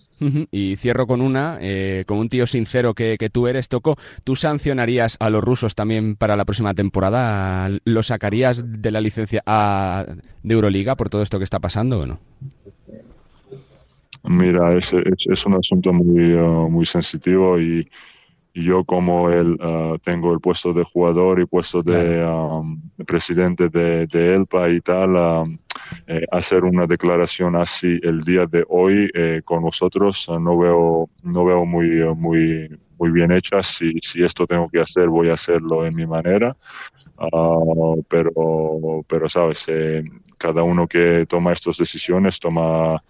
Y cierro con una, eh, como un tío sincero que, que tú eres, Toco, ¿tú sancionarías a los rusos también para la próxima temporada? ¿Lo sacarías de la licencia A de Euroliga por todo esto que está pasando o no? Mira, es, es, es un asunto muy, uh, muy sensitivo y, y yo como el, uh, tengo el puesto de jugador y puesto de um, presidente de, de ELPA y tal, um, eh, hacer una declaración así el día de hoy eh, con vosotros no veo no veo muy muy muy bien hecha. Si, si esto tengo que hacer voy a hacerlo en mi manera. Ah, pero pero sabes eh, cada uno que toma estas decisiones toma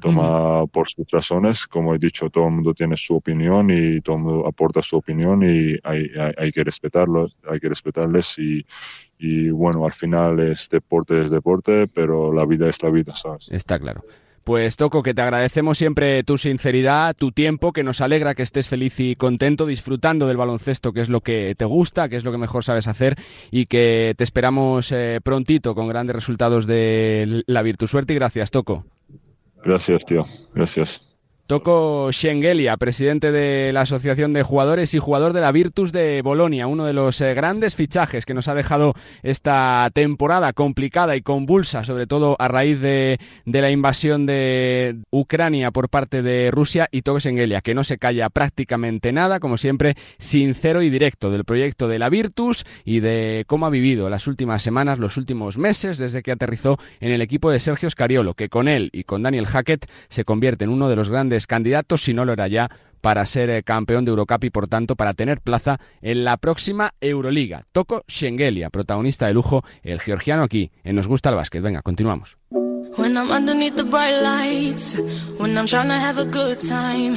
toma por sus razones. Como he dicho, todo el mundo tiene su opinión y todo el mundo aporta su opinión y hay, hay, hay que respetarlo, hay que respetarles y, y bueno, al final es deporte es deporte, pero la vida es la vida, ¿sabes? Está claro. Pues Toco, que te agradecemos siempre tu sinceridad, tu tiempo, que nos alegra que estés feliz y contento, disfrutando del baloncesto, que es lo que te gusta, que es lo que mejor sabes hacer, y que te esperamos eh, prontito con grandes resultados de la Virtu. Suerte y gracias, Toco. Gracias, tío. Gracias. Toco Schengelia, presidente de la Asociación de Jugadores y jugador de la Virtus de Bolonia, uno de los eh, grandes fichajes que nos ha dejado esta temporada complicada y convulsa, sobre todo a raíz de, de la invasión de Ucrania por parte de Rusia y Toco Schengelia, que no se calla prácticamente nada, como siempre, sincero y directo del proyecto de la Virtus y de cómo ha vivido las últimas semanas, los últimos meses, desde que aterrizó en el equipo de Sergio Scariolo, que con él y con Daniel Hackett se convierte en uno de los grandes candidatos, si no lo era ya, para ser eh, campeón de Eurocup y por tanto para tener plaza en la próxima Euroliga. Toco Schengelia, protagonista de lujo, el georgiano aquí, en Nos Gusta el Básquet. Venga, continuamos. When I'm underneath the bright lights, when I'm trying to have a good time.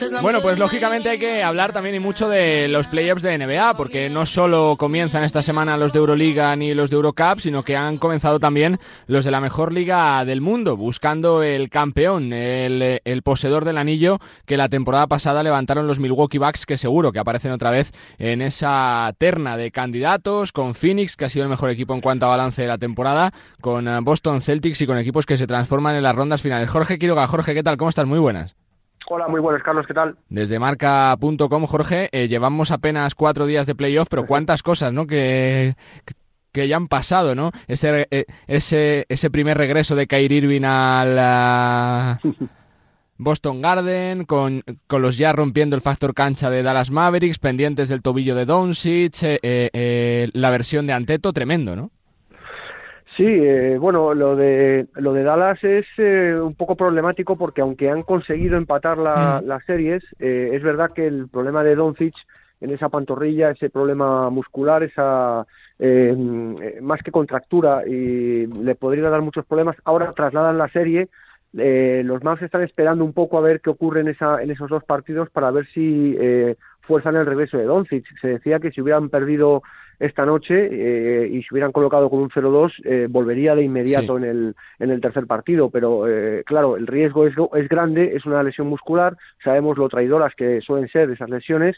'cause I'm Bueno, pues lógicamente hay que hablar también y mucho de los playoffs de NBA, porque no solo comienzan esta semana los de Euroliga ni los de Eurocup, sino que han comenzado también los de la mejor liga del mundo, buscando el campeón, el, el poseedor del anillo que la temporada pasada levantaron los Milwaukee Bucks, que seguro que aparecen otra vez en esa terna de candidatos, con Phoenix, que ha sido el mejor equipo en cuanto a balance de la temporada, con eh, Boston Celtics y con equipos que se transforman en las rondas finales. Jorge Quiroga, Jorge, ¿qué tal? ¿Cómo estás? Muy buenas. Hola, muy buenas, Carlos, ¿qué tal? Desde marca.com, Jorge, eh, llevamos apenas cuatro días de playoff, pero cuántas cosas, ¿no? Que, que ya han pasado, ¿no? Ese, eh, ese, ese primer regreso de Kyrie Irving al Boston Garden, con, con los ya rompiendo el factor cancha de Dallas Mavericks, pendientes del tobillo de Doncic, eh, la versión de Anteto, tremendo, ¿no? Sí, eh, bueno, lo de lo de Dallas es eh, un poco problemático porque aunque han conseguido empatar la- las series, eh, es verdad que el problema de Doncic en esa pantorrilla, ese problema muscular, esa eh, mm, más que contractura y le podría dar muchos problemas. Ahora trasladan la serie. eh, los Mavs están esperando un poco a ver qué ocurre en, esa, en esos dos partidos para ver si eh, fuerzan el regreso de Doncic. Se decía que si hubieran perdido esta noche eh, y se hubieran colocado con un 0-2, eh, volvería de inmediato en, el, en el tercer partido. Pero eh, claro, el riesgo es, es grande, es una lesión muscular, sabemos lo traidoras que suelen ser esas lesiones.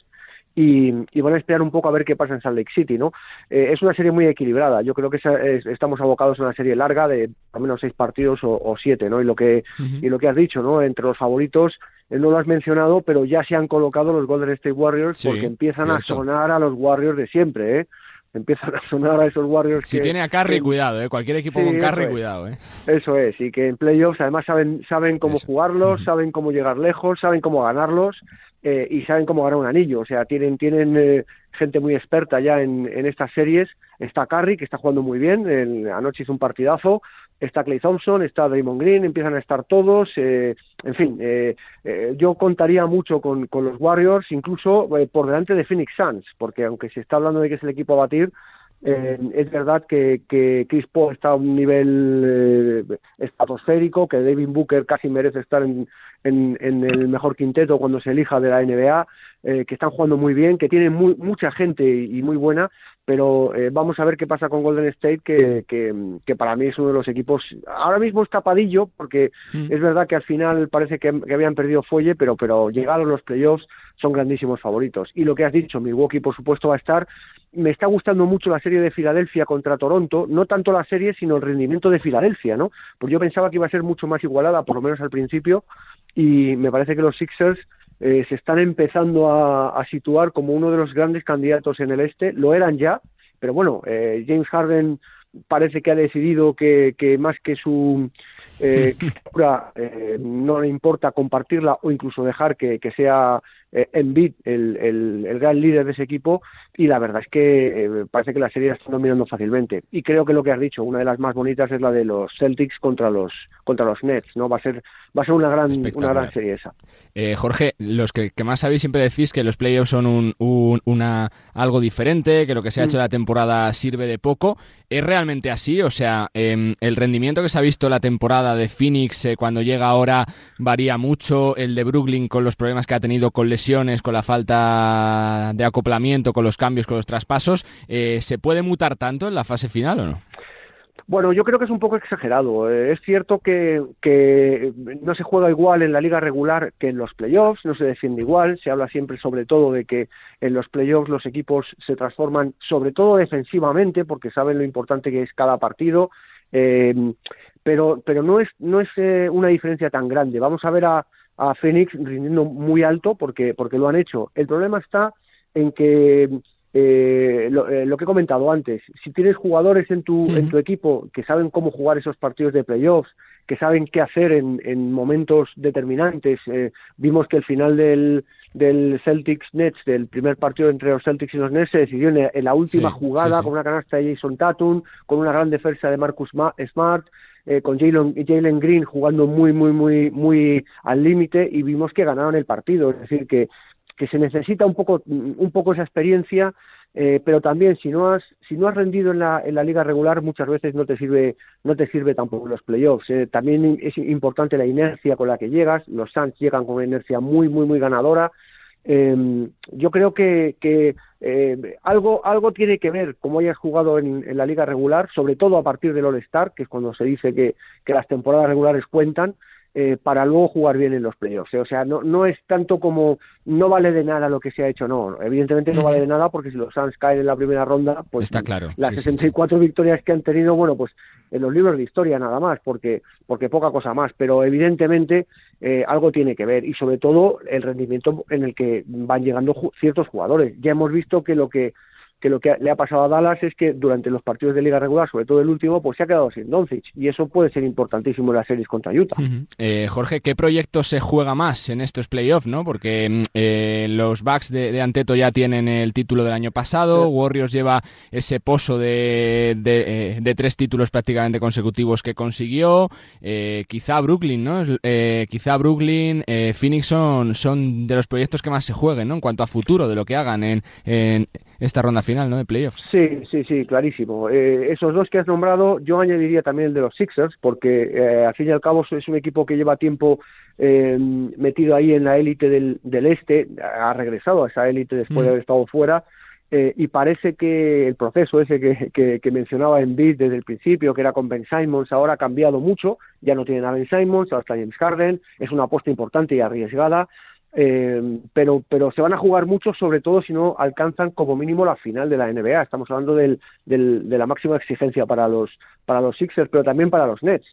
Y, y van a esperar un poco a ver qué pasa en Salt Lake City, ¿no? Eh, es una serie muy equilibrada. Yo creo que es- estamos abocados a una serie larga de al menos seis partidos o, o siete, ¿no? Y lo que y lo que has dicho, ¿no? Entre los favoritos, eh, no lo has mencionado, pero ya se han colocado los Golden State Warriors Sí, porque empiezan a sonar a los Warriors de siempre, ¿eh? Empiezan a sonar a esos Warriors Si que- tiene a Curry, que- cuidado, ¿eh? Cualquier equipo Sí, con Curry, es. cuidado, ¿eh? Eso es, y que en playoffs además saben, saben cómo jugarlos, saben cómo llegar lejos, saben cómo ganarlos eh, y saben cómo ganar un anillo. O sea, tienen, tienen eh, gente muy experta ya en, en estas series. Está Curry, que está jugando muy bien, el- anoche hizo un partidazo. Está Clay Thompson, está Draymond Green, empiezan a estar todos. eh, en fin, eh, eh, yo contaría mucho con, los Warriors, incluso eh, por delante de Phoenix Suns, porque aunque se está hablando de que es el equipo a batir, eh, es verdad que, que Chris Paul está a un nivel eh, estratosférico, que David Booker casi merece estar en el mejor quinteto cuando se elija de la NBA, eh, que están jugando muy bien, que tienen muy, mucha gente y, y muy buena, pero eh, vamos a ver qué pasa con Golden State, que, que, que para mí es uno de los equipos, ahora mismo es tapadillo, porque es verdad que al final parece que, que habían perdido fuelle, pero, pero llegados los playoffs son grandísimos favoritos. Y lo que has dicho, Milwaukee por supuesto va a estar. Me está gustando mucho la serie de Filadelfia contra Toronto, no tanto la serie, sino el rendimiento de Filadelfia, ¿no? Porque yo pensaba que iba a ser mucho más igualada, por lo menos al principio, y me parece que los Sixers eh, se están empezando a, situar como uno de los grandes candidatos en el este, lo eran ya, pero bueno, eh, James Harden parece que ha decidido que, que más que su eh, eh, no le importa compartirla o incluso dejar que, que sea eh, Embiid el, el, el, gran líder de ese equipo y la verdad es que eh, parece que la serie la está dominando fácilmente. Y creo que lo que has dicho una de las más bonitas es la de los Celtics contra los contra los Nets no va a ser va a ser una gran una gran serie esa. Eh, Jorge los que, que, más sabéis siempre decís que los playoffs son un, un, una algo diferente que lo que se ha hecho mm. la temporada sirve de poco es realmente así o sea eh, el rendimiento que se ha visto la temporada de Phoenix eh, cuando llega ahora varía mucho el de Brooklyn con los problemas que ha tenido con lesiones con la falta de acoplamiento, con los cambios, con los traspasos, eh, ¿se puede mutar tanto en la fase final o no? Bueno, yo creo que es un poco exagerado. Eh, es cierto que, no se juega igual en la liga regular que en los playoffs, no se defiende igual. Se habla siempre sobre todo de que en los playoffs los equipos se transforman sobre todo defensivamente porque saben lo importante que es cada partido. Eh, pero, pero no es, no es eh, una diferencia tan grande. Vamos a ver a, a Phoenix rindiendo muy alto porque, porque lo han hecho. El problema está en que eh, lo, eh, lo, que he comentado antes, si tienes jugadores en tu, en tu equipo que saben cómo jugar esos partidos de playoffs, que saben qué hacer en, en momentos determinantes, eh, vimos que el final del, del Celtics Nets, del primer partido entre los Celtics y los Nets, se decidió en, en la última sí, jugada sí, con una canasta de Jason Tatum, con una gran defensa de Marcus Smart, eh, con Jalen Green jugando muy, muy, muy, muy al límite y vimos que ganaron el partido. Es decir, que, que se necesita un poco, un poco esa experiencia, eh, pero también si no has, si no has rendido en la, en la liga regular, muchas veces no te sirve, no te sirve tampoco los playoffs. Eh. También es importante la inercia con la que llegas. Los Suns llegan con una inercia muy, muy, muy ganadora. Eh, yo creo que, que eh, algo, algo tiene que ver cómo hayas jugado en, en, la liga regular, sobre todo a partir del All-Star, que es cuando se dice que, que las temporadas regulares cuentan, eh, para luego jugar bien en los playoffs. ¿eh? O sea, no, no es tanto como no vale de nada lo que se ha hecho, no. Evidentemente no vale de nada porque si los Suns caen en la primera ronda, pues Está claro. las sí, 64 sí. victorias que han tenido, bueno, pues en los libros de historia nada más, porque, porque poca cosa más. Pero evidentemente eh, algo tiene que ver y sobre todo el rendimiento en el que van llegando ju ciertos jugadores. Ya hemos visto que lo que que lo que le ha pasado a Dallas es que durante los partidos de liga regular, sobre todo el último, pues se ha quedado sin Doncic y eso puede ser importantísimo en las series contra Utah. Uh -huh. eh, Jorge, ¿qué proyecto se juega más en estos playoffs, no? Porque eh, los Bucks de, de, Anteto ya tienen el título del año pasado, sí. Warriors lleva ese pozo de, de, eh, de, tres títulos prácticamente consecutivos que consiguió, eh, quizá Brooklyn, ¿no? Eh, quizá Brooklyn, Phoenix son, son de los proyectos que más se jueguen, ¿no? En cuanto a futuro de lo que hagan en, en esta ronda final, ¿no? De playoffs. Sí, sí, sí, clarísimo. Eh, esos dos que has nombrado, yo añadiría también el de los Sixers, porque eh, al fin y al cabo es un equipo que lleva tiempo eh, metido ahí en la élite del, del, este, ha regresado a esa élite después mm. de haber estado fuera. Eh, y parece que el proceso ese que, que, que mencionaba en Beat desde el principio, que era con Ben Simons, ahora ha cambiado mucho, ya no tienen a Ben Simons, ahora está James Harden, es una apuesta importante y arriesgada, eh, pero, pero se van a jugar mucho, sobre todo si no alcanzan como mínimo la final de la NBA. Estamos hablando del, del, de la máxima exigencia para los, para los Sixers, pero también para los Nets.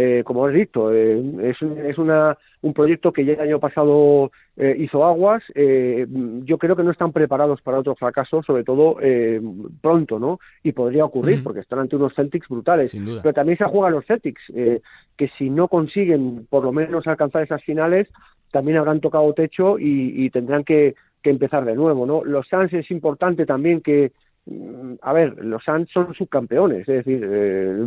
Eh, como has dicho, eh, es, es una, un proyecto que ya el año pasado eh, hizo aguas. Eh, yo creo que no están preparados para otro fracaso, sobre todo eh, pronto, ¿no? Y podría ocurrir, uh -huh. porque están ante unos Celtics brutales. Pero también se juegan los Celtics, eh, que si no consiguen por lo menos alcanzar esas finales, también habrán tocado techo y, y tendrán que, que, empezar de nuevo, ¿no? Los Suns es importante también que, mm, a ver, los Suns son subcampeones, es decir, eh,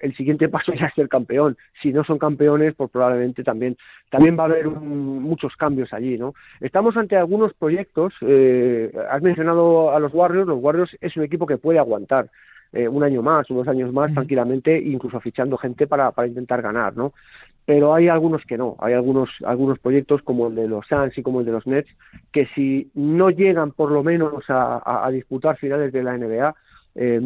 el siguiente paso ya es ser campeón. Si no son campeones, pues probablemente también también va a haber un, muchos cambios allí, ¿no? Estamos ante algunos proyectos. Eh, has mencionado a los Warriors. Los Warriors es un equipo que puede aguantar eh, un año más, unos años más, tranquilamente, incluso fichando gente para, para intentar ganar, ¿no? Pero hay algunos que no, hay algunos, algunos proyectos como el de los Suns y como el de los Nets que si no llegan por lo menos a, disputar finales de la NBA eh,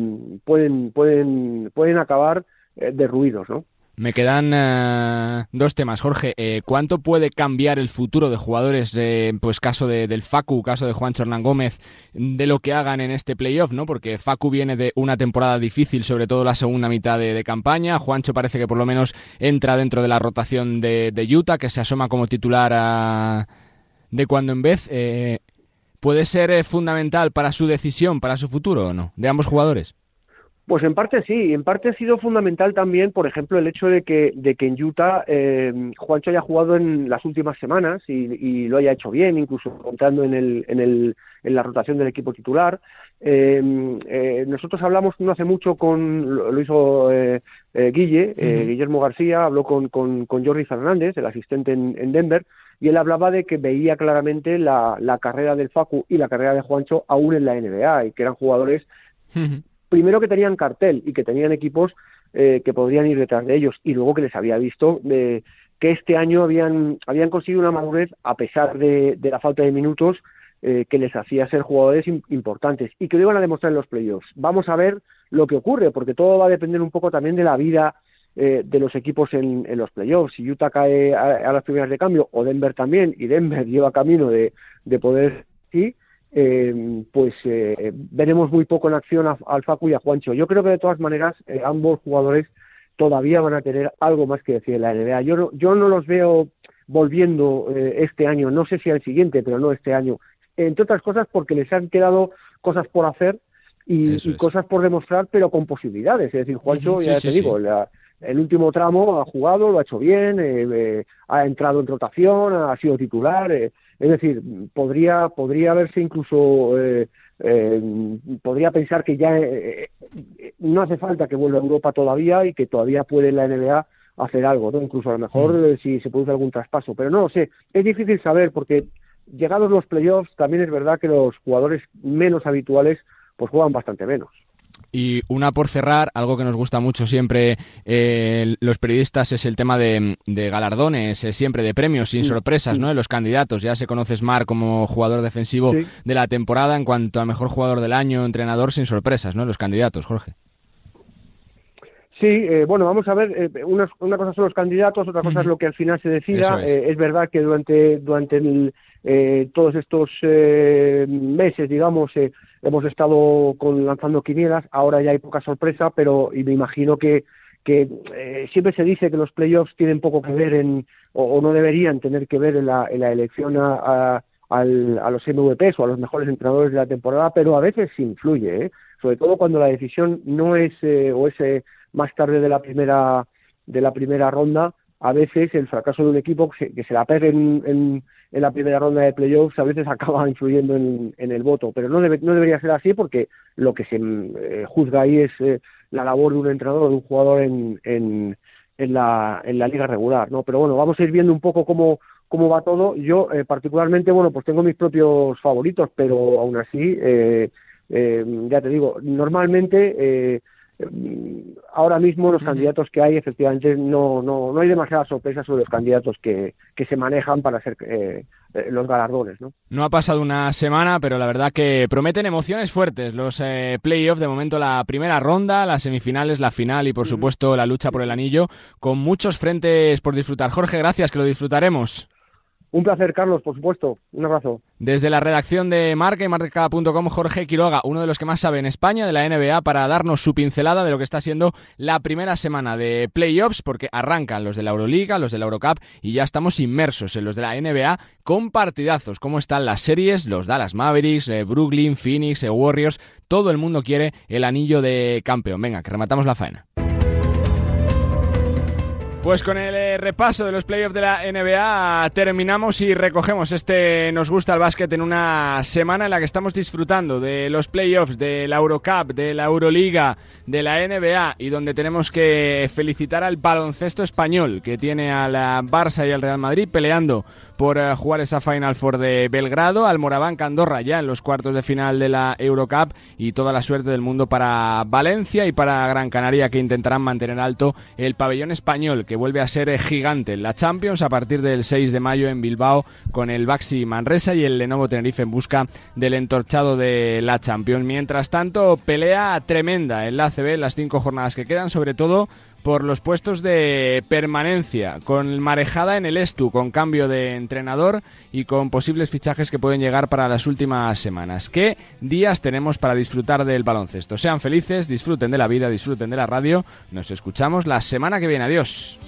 pueden, pueden, pueden acabar eh, derruidos, ¿no? Me quedan uh, dos temas, Jorge. Eh, ¿Cuánto puede cambiar el futuro de jugadores, eh, pues caso de, del Facu, caso de Juan Hernán Gómez, de lo que hagan en este playoff, ¿no? Porque Facu viene de una temporada difícil, sobre todo la segunda mitad de, de campaña. Juancho parece que por lo menos entra dentro de la rotación de, de Utah, que se asoma como titular a... de cuando en vez. Eh, ¿Puede ser fundamental para su decisión, para su futuro o no? De ambos jugadores. Pues en parte sí, en parte ha sido fundamental también, por ejemplo, el hecho de que, de que en Utah eh, Juancho haya jugado en las últimas semanas y, lo haya hecho bien, incluso contando en, el, en, el, en la rotación del equipo titular. Eh, eh, nosotros hablamos no hace mucho con, lo, hizo eh, eh, Guille, Guillermo García, habló con, con, con Jordi Fernández, el asistente en, en, Denver, y él hablaba de que veía claramente la, la carrera del Facu y la carrera de Juancho aún en la NBA y que eran jugadores primero que tenían cartel y que tenían equipos eh, que podrían ir detrás de ellos y luego que les había visto que este año habían, habían conseguido una madurez a pesar de, la falta de minutos eh, que les hacía ser jugadores importantes y que lo iban a demostrar en los playoffs. Vamos a ver lo que ocurre porque todo va a depender un poco también de la vida eh, de los equipos en, los playoffs. Si Utah cae a, las primeras de cambio o Denver también y Denver lleva camino de, de poder sí, eh, pues eh, veremos muy poco en acción a, al Facu y a Juancho. Yo creo que de todas maneras eh, ambos jugadores todavía van a tener algo más que decir en la NBA. Yo no, yo no los veo volviendo eh, este año, no sé si al siguiente, pero no este año. Entre otras cosas porque les han quedado cosas por hacer y, cosas por demostrar, pero con posibilidades. Es decir, Juancho, ya te digo, el último tramo ha jugado, lo ha hecho bien, ha entrado en rotación, ha sido titular. Es decir, podría, podría verse incluso, eh, eh, podría pensar que ya eh, no hace falta que vuelva a Europa todavía y que todavía puede la NBA hacer algo, ¿no? Incluso a lo mejor mm. si se produce algún traspaso, pero no lo sé. Es difícil saber porque llegados los playoffs también es verdad que los jugadores menos habituales pues juegan bastante menos. Y una por cerrar, algo que nos gusta mucho siempre eh, los periodistas es el tema de, galardones, eh, siempre de premios, sin sorpresas, ¿no? En los candidatos. Ya se conoce Smart como jugador defensivo de la temporada en cuanto a mejor jugador del año, entrenador, sin sorpresas, ¿no? Los candidatos, Jorge. Sí, eh, bueno, vamos a ver, una, una, cosa son los candidatos, otra cosa es lo que al final se decida. Es. verdad que durante, durante todos estos meses, digamos, hemos estado con, lanzando quinielas, ahora ya hay poca sorpresa, pero y me imagino que, que eh, siempre se dice que los playoffs tienen poco que ver en, o, no deberían tener que ver en la, en la elección a, a, los MVPs o a los mejores entrenadores de la temporada, pero a veces influye, ¿eh? sobre todo cuando la decisión no es eh, o es eh, más tarde de la primera de la primera ronda, a veces el fracaso de un equipo que se, que se la pegue en, en, en la primera ronda de playoffs a veces acaba influyendo en, el voto, pero no, debe, no debería ser así porque lo que se eh, juzga ahí es eh, la labor de un entrenador o de un jugador en, en, en, la, en la liga regular, ¿no? Pero bueno, vamos a ir viendo un poco cómo, cómo va todo. Yo eh, particularmente, bueno, pues tengo mis propios favoritos, pero aún así, ya te digo, normalmente ahora mismo los candidatos que hay, efectivamente, no, no, no hay demasiadas sorpresas sobre los candidatos que, que se manejan para ser eh, eh, los galardones. ¿no? no ha pasado una semana, pero la verdad que prometen emociones fuertes. Los eh, playoffs, de momento la primera ronda, las semifinales, la final y por supuesto la lucha por el anillo, con muchos frentes por disfrutar. Jorge, gracias, que lo disfrutaremos. Un placer, Carlos, por supuesto. Un abrazo. Desde la redacción de Marca y Marca.com, Jorge Quiroga, uno de los que más sabe en España de la NBA, para darnos su pincelada de lo que está siendo la primera semana de playoffs, porque arrancan los de la Euroliga, los de la Eurocup y ya estamos inmersos en los de la NBA con partidazos. ¿Cómo están las series? Los Dallas Mavericks, eh, Brooklyn, Phoenix, eh, Warriors. Todo el mundo quiere el anillo de campeón. Venga, que rematamos la faena. Pues con el repaso de los playoffs de la NBA terminamos y recogemos este Nos gusta el básquet en una semana en la que estamos disfrutando de los playoffs, de la Eurocup, de la Euroliga, de la NBA y donde tenemos que felicitar al baloncesto español que tiene a la Barça y al Real Madrid peleando por eh, jugar esa Final Four de Belgrado, al Moraván Candorra ya en los cuartos de final de la Eurocup y toda la suerte del mundo para Valencia y para Gran Canaria que intentarán mantener alto el pabellón español que vuelve a ser gigante la Champions a partir del 6 de mayo en Bilbao con el Baxi Manresa y el Lenovo Tenerife en busca del entorchado de la Champions. Mientras tanto, pelea tremenda en la ACB las cinco jornadas que quedan, sobre todo por los puestos de permanencia, con marejada en el Estu, con cambio de entrenador y con posibles fichajes que pueden llegar para las últimas semanas. ¿Qué días tenemos para disfrutar del baloncesto? Sean felices, disfruten de la vida, disfruten de la radio. Nos escuchamos la semana que viene. Adiós.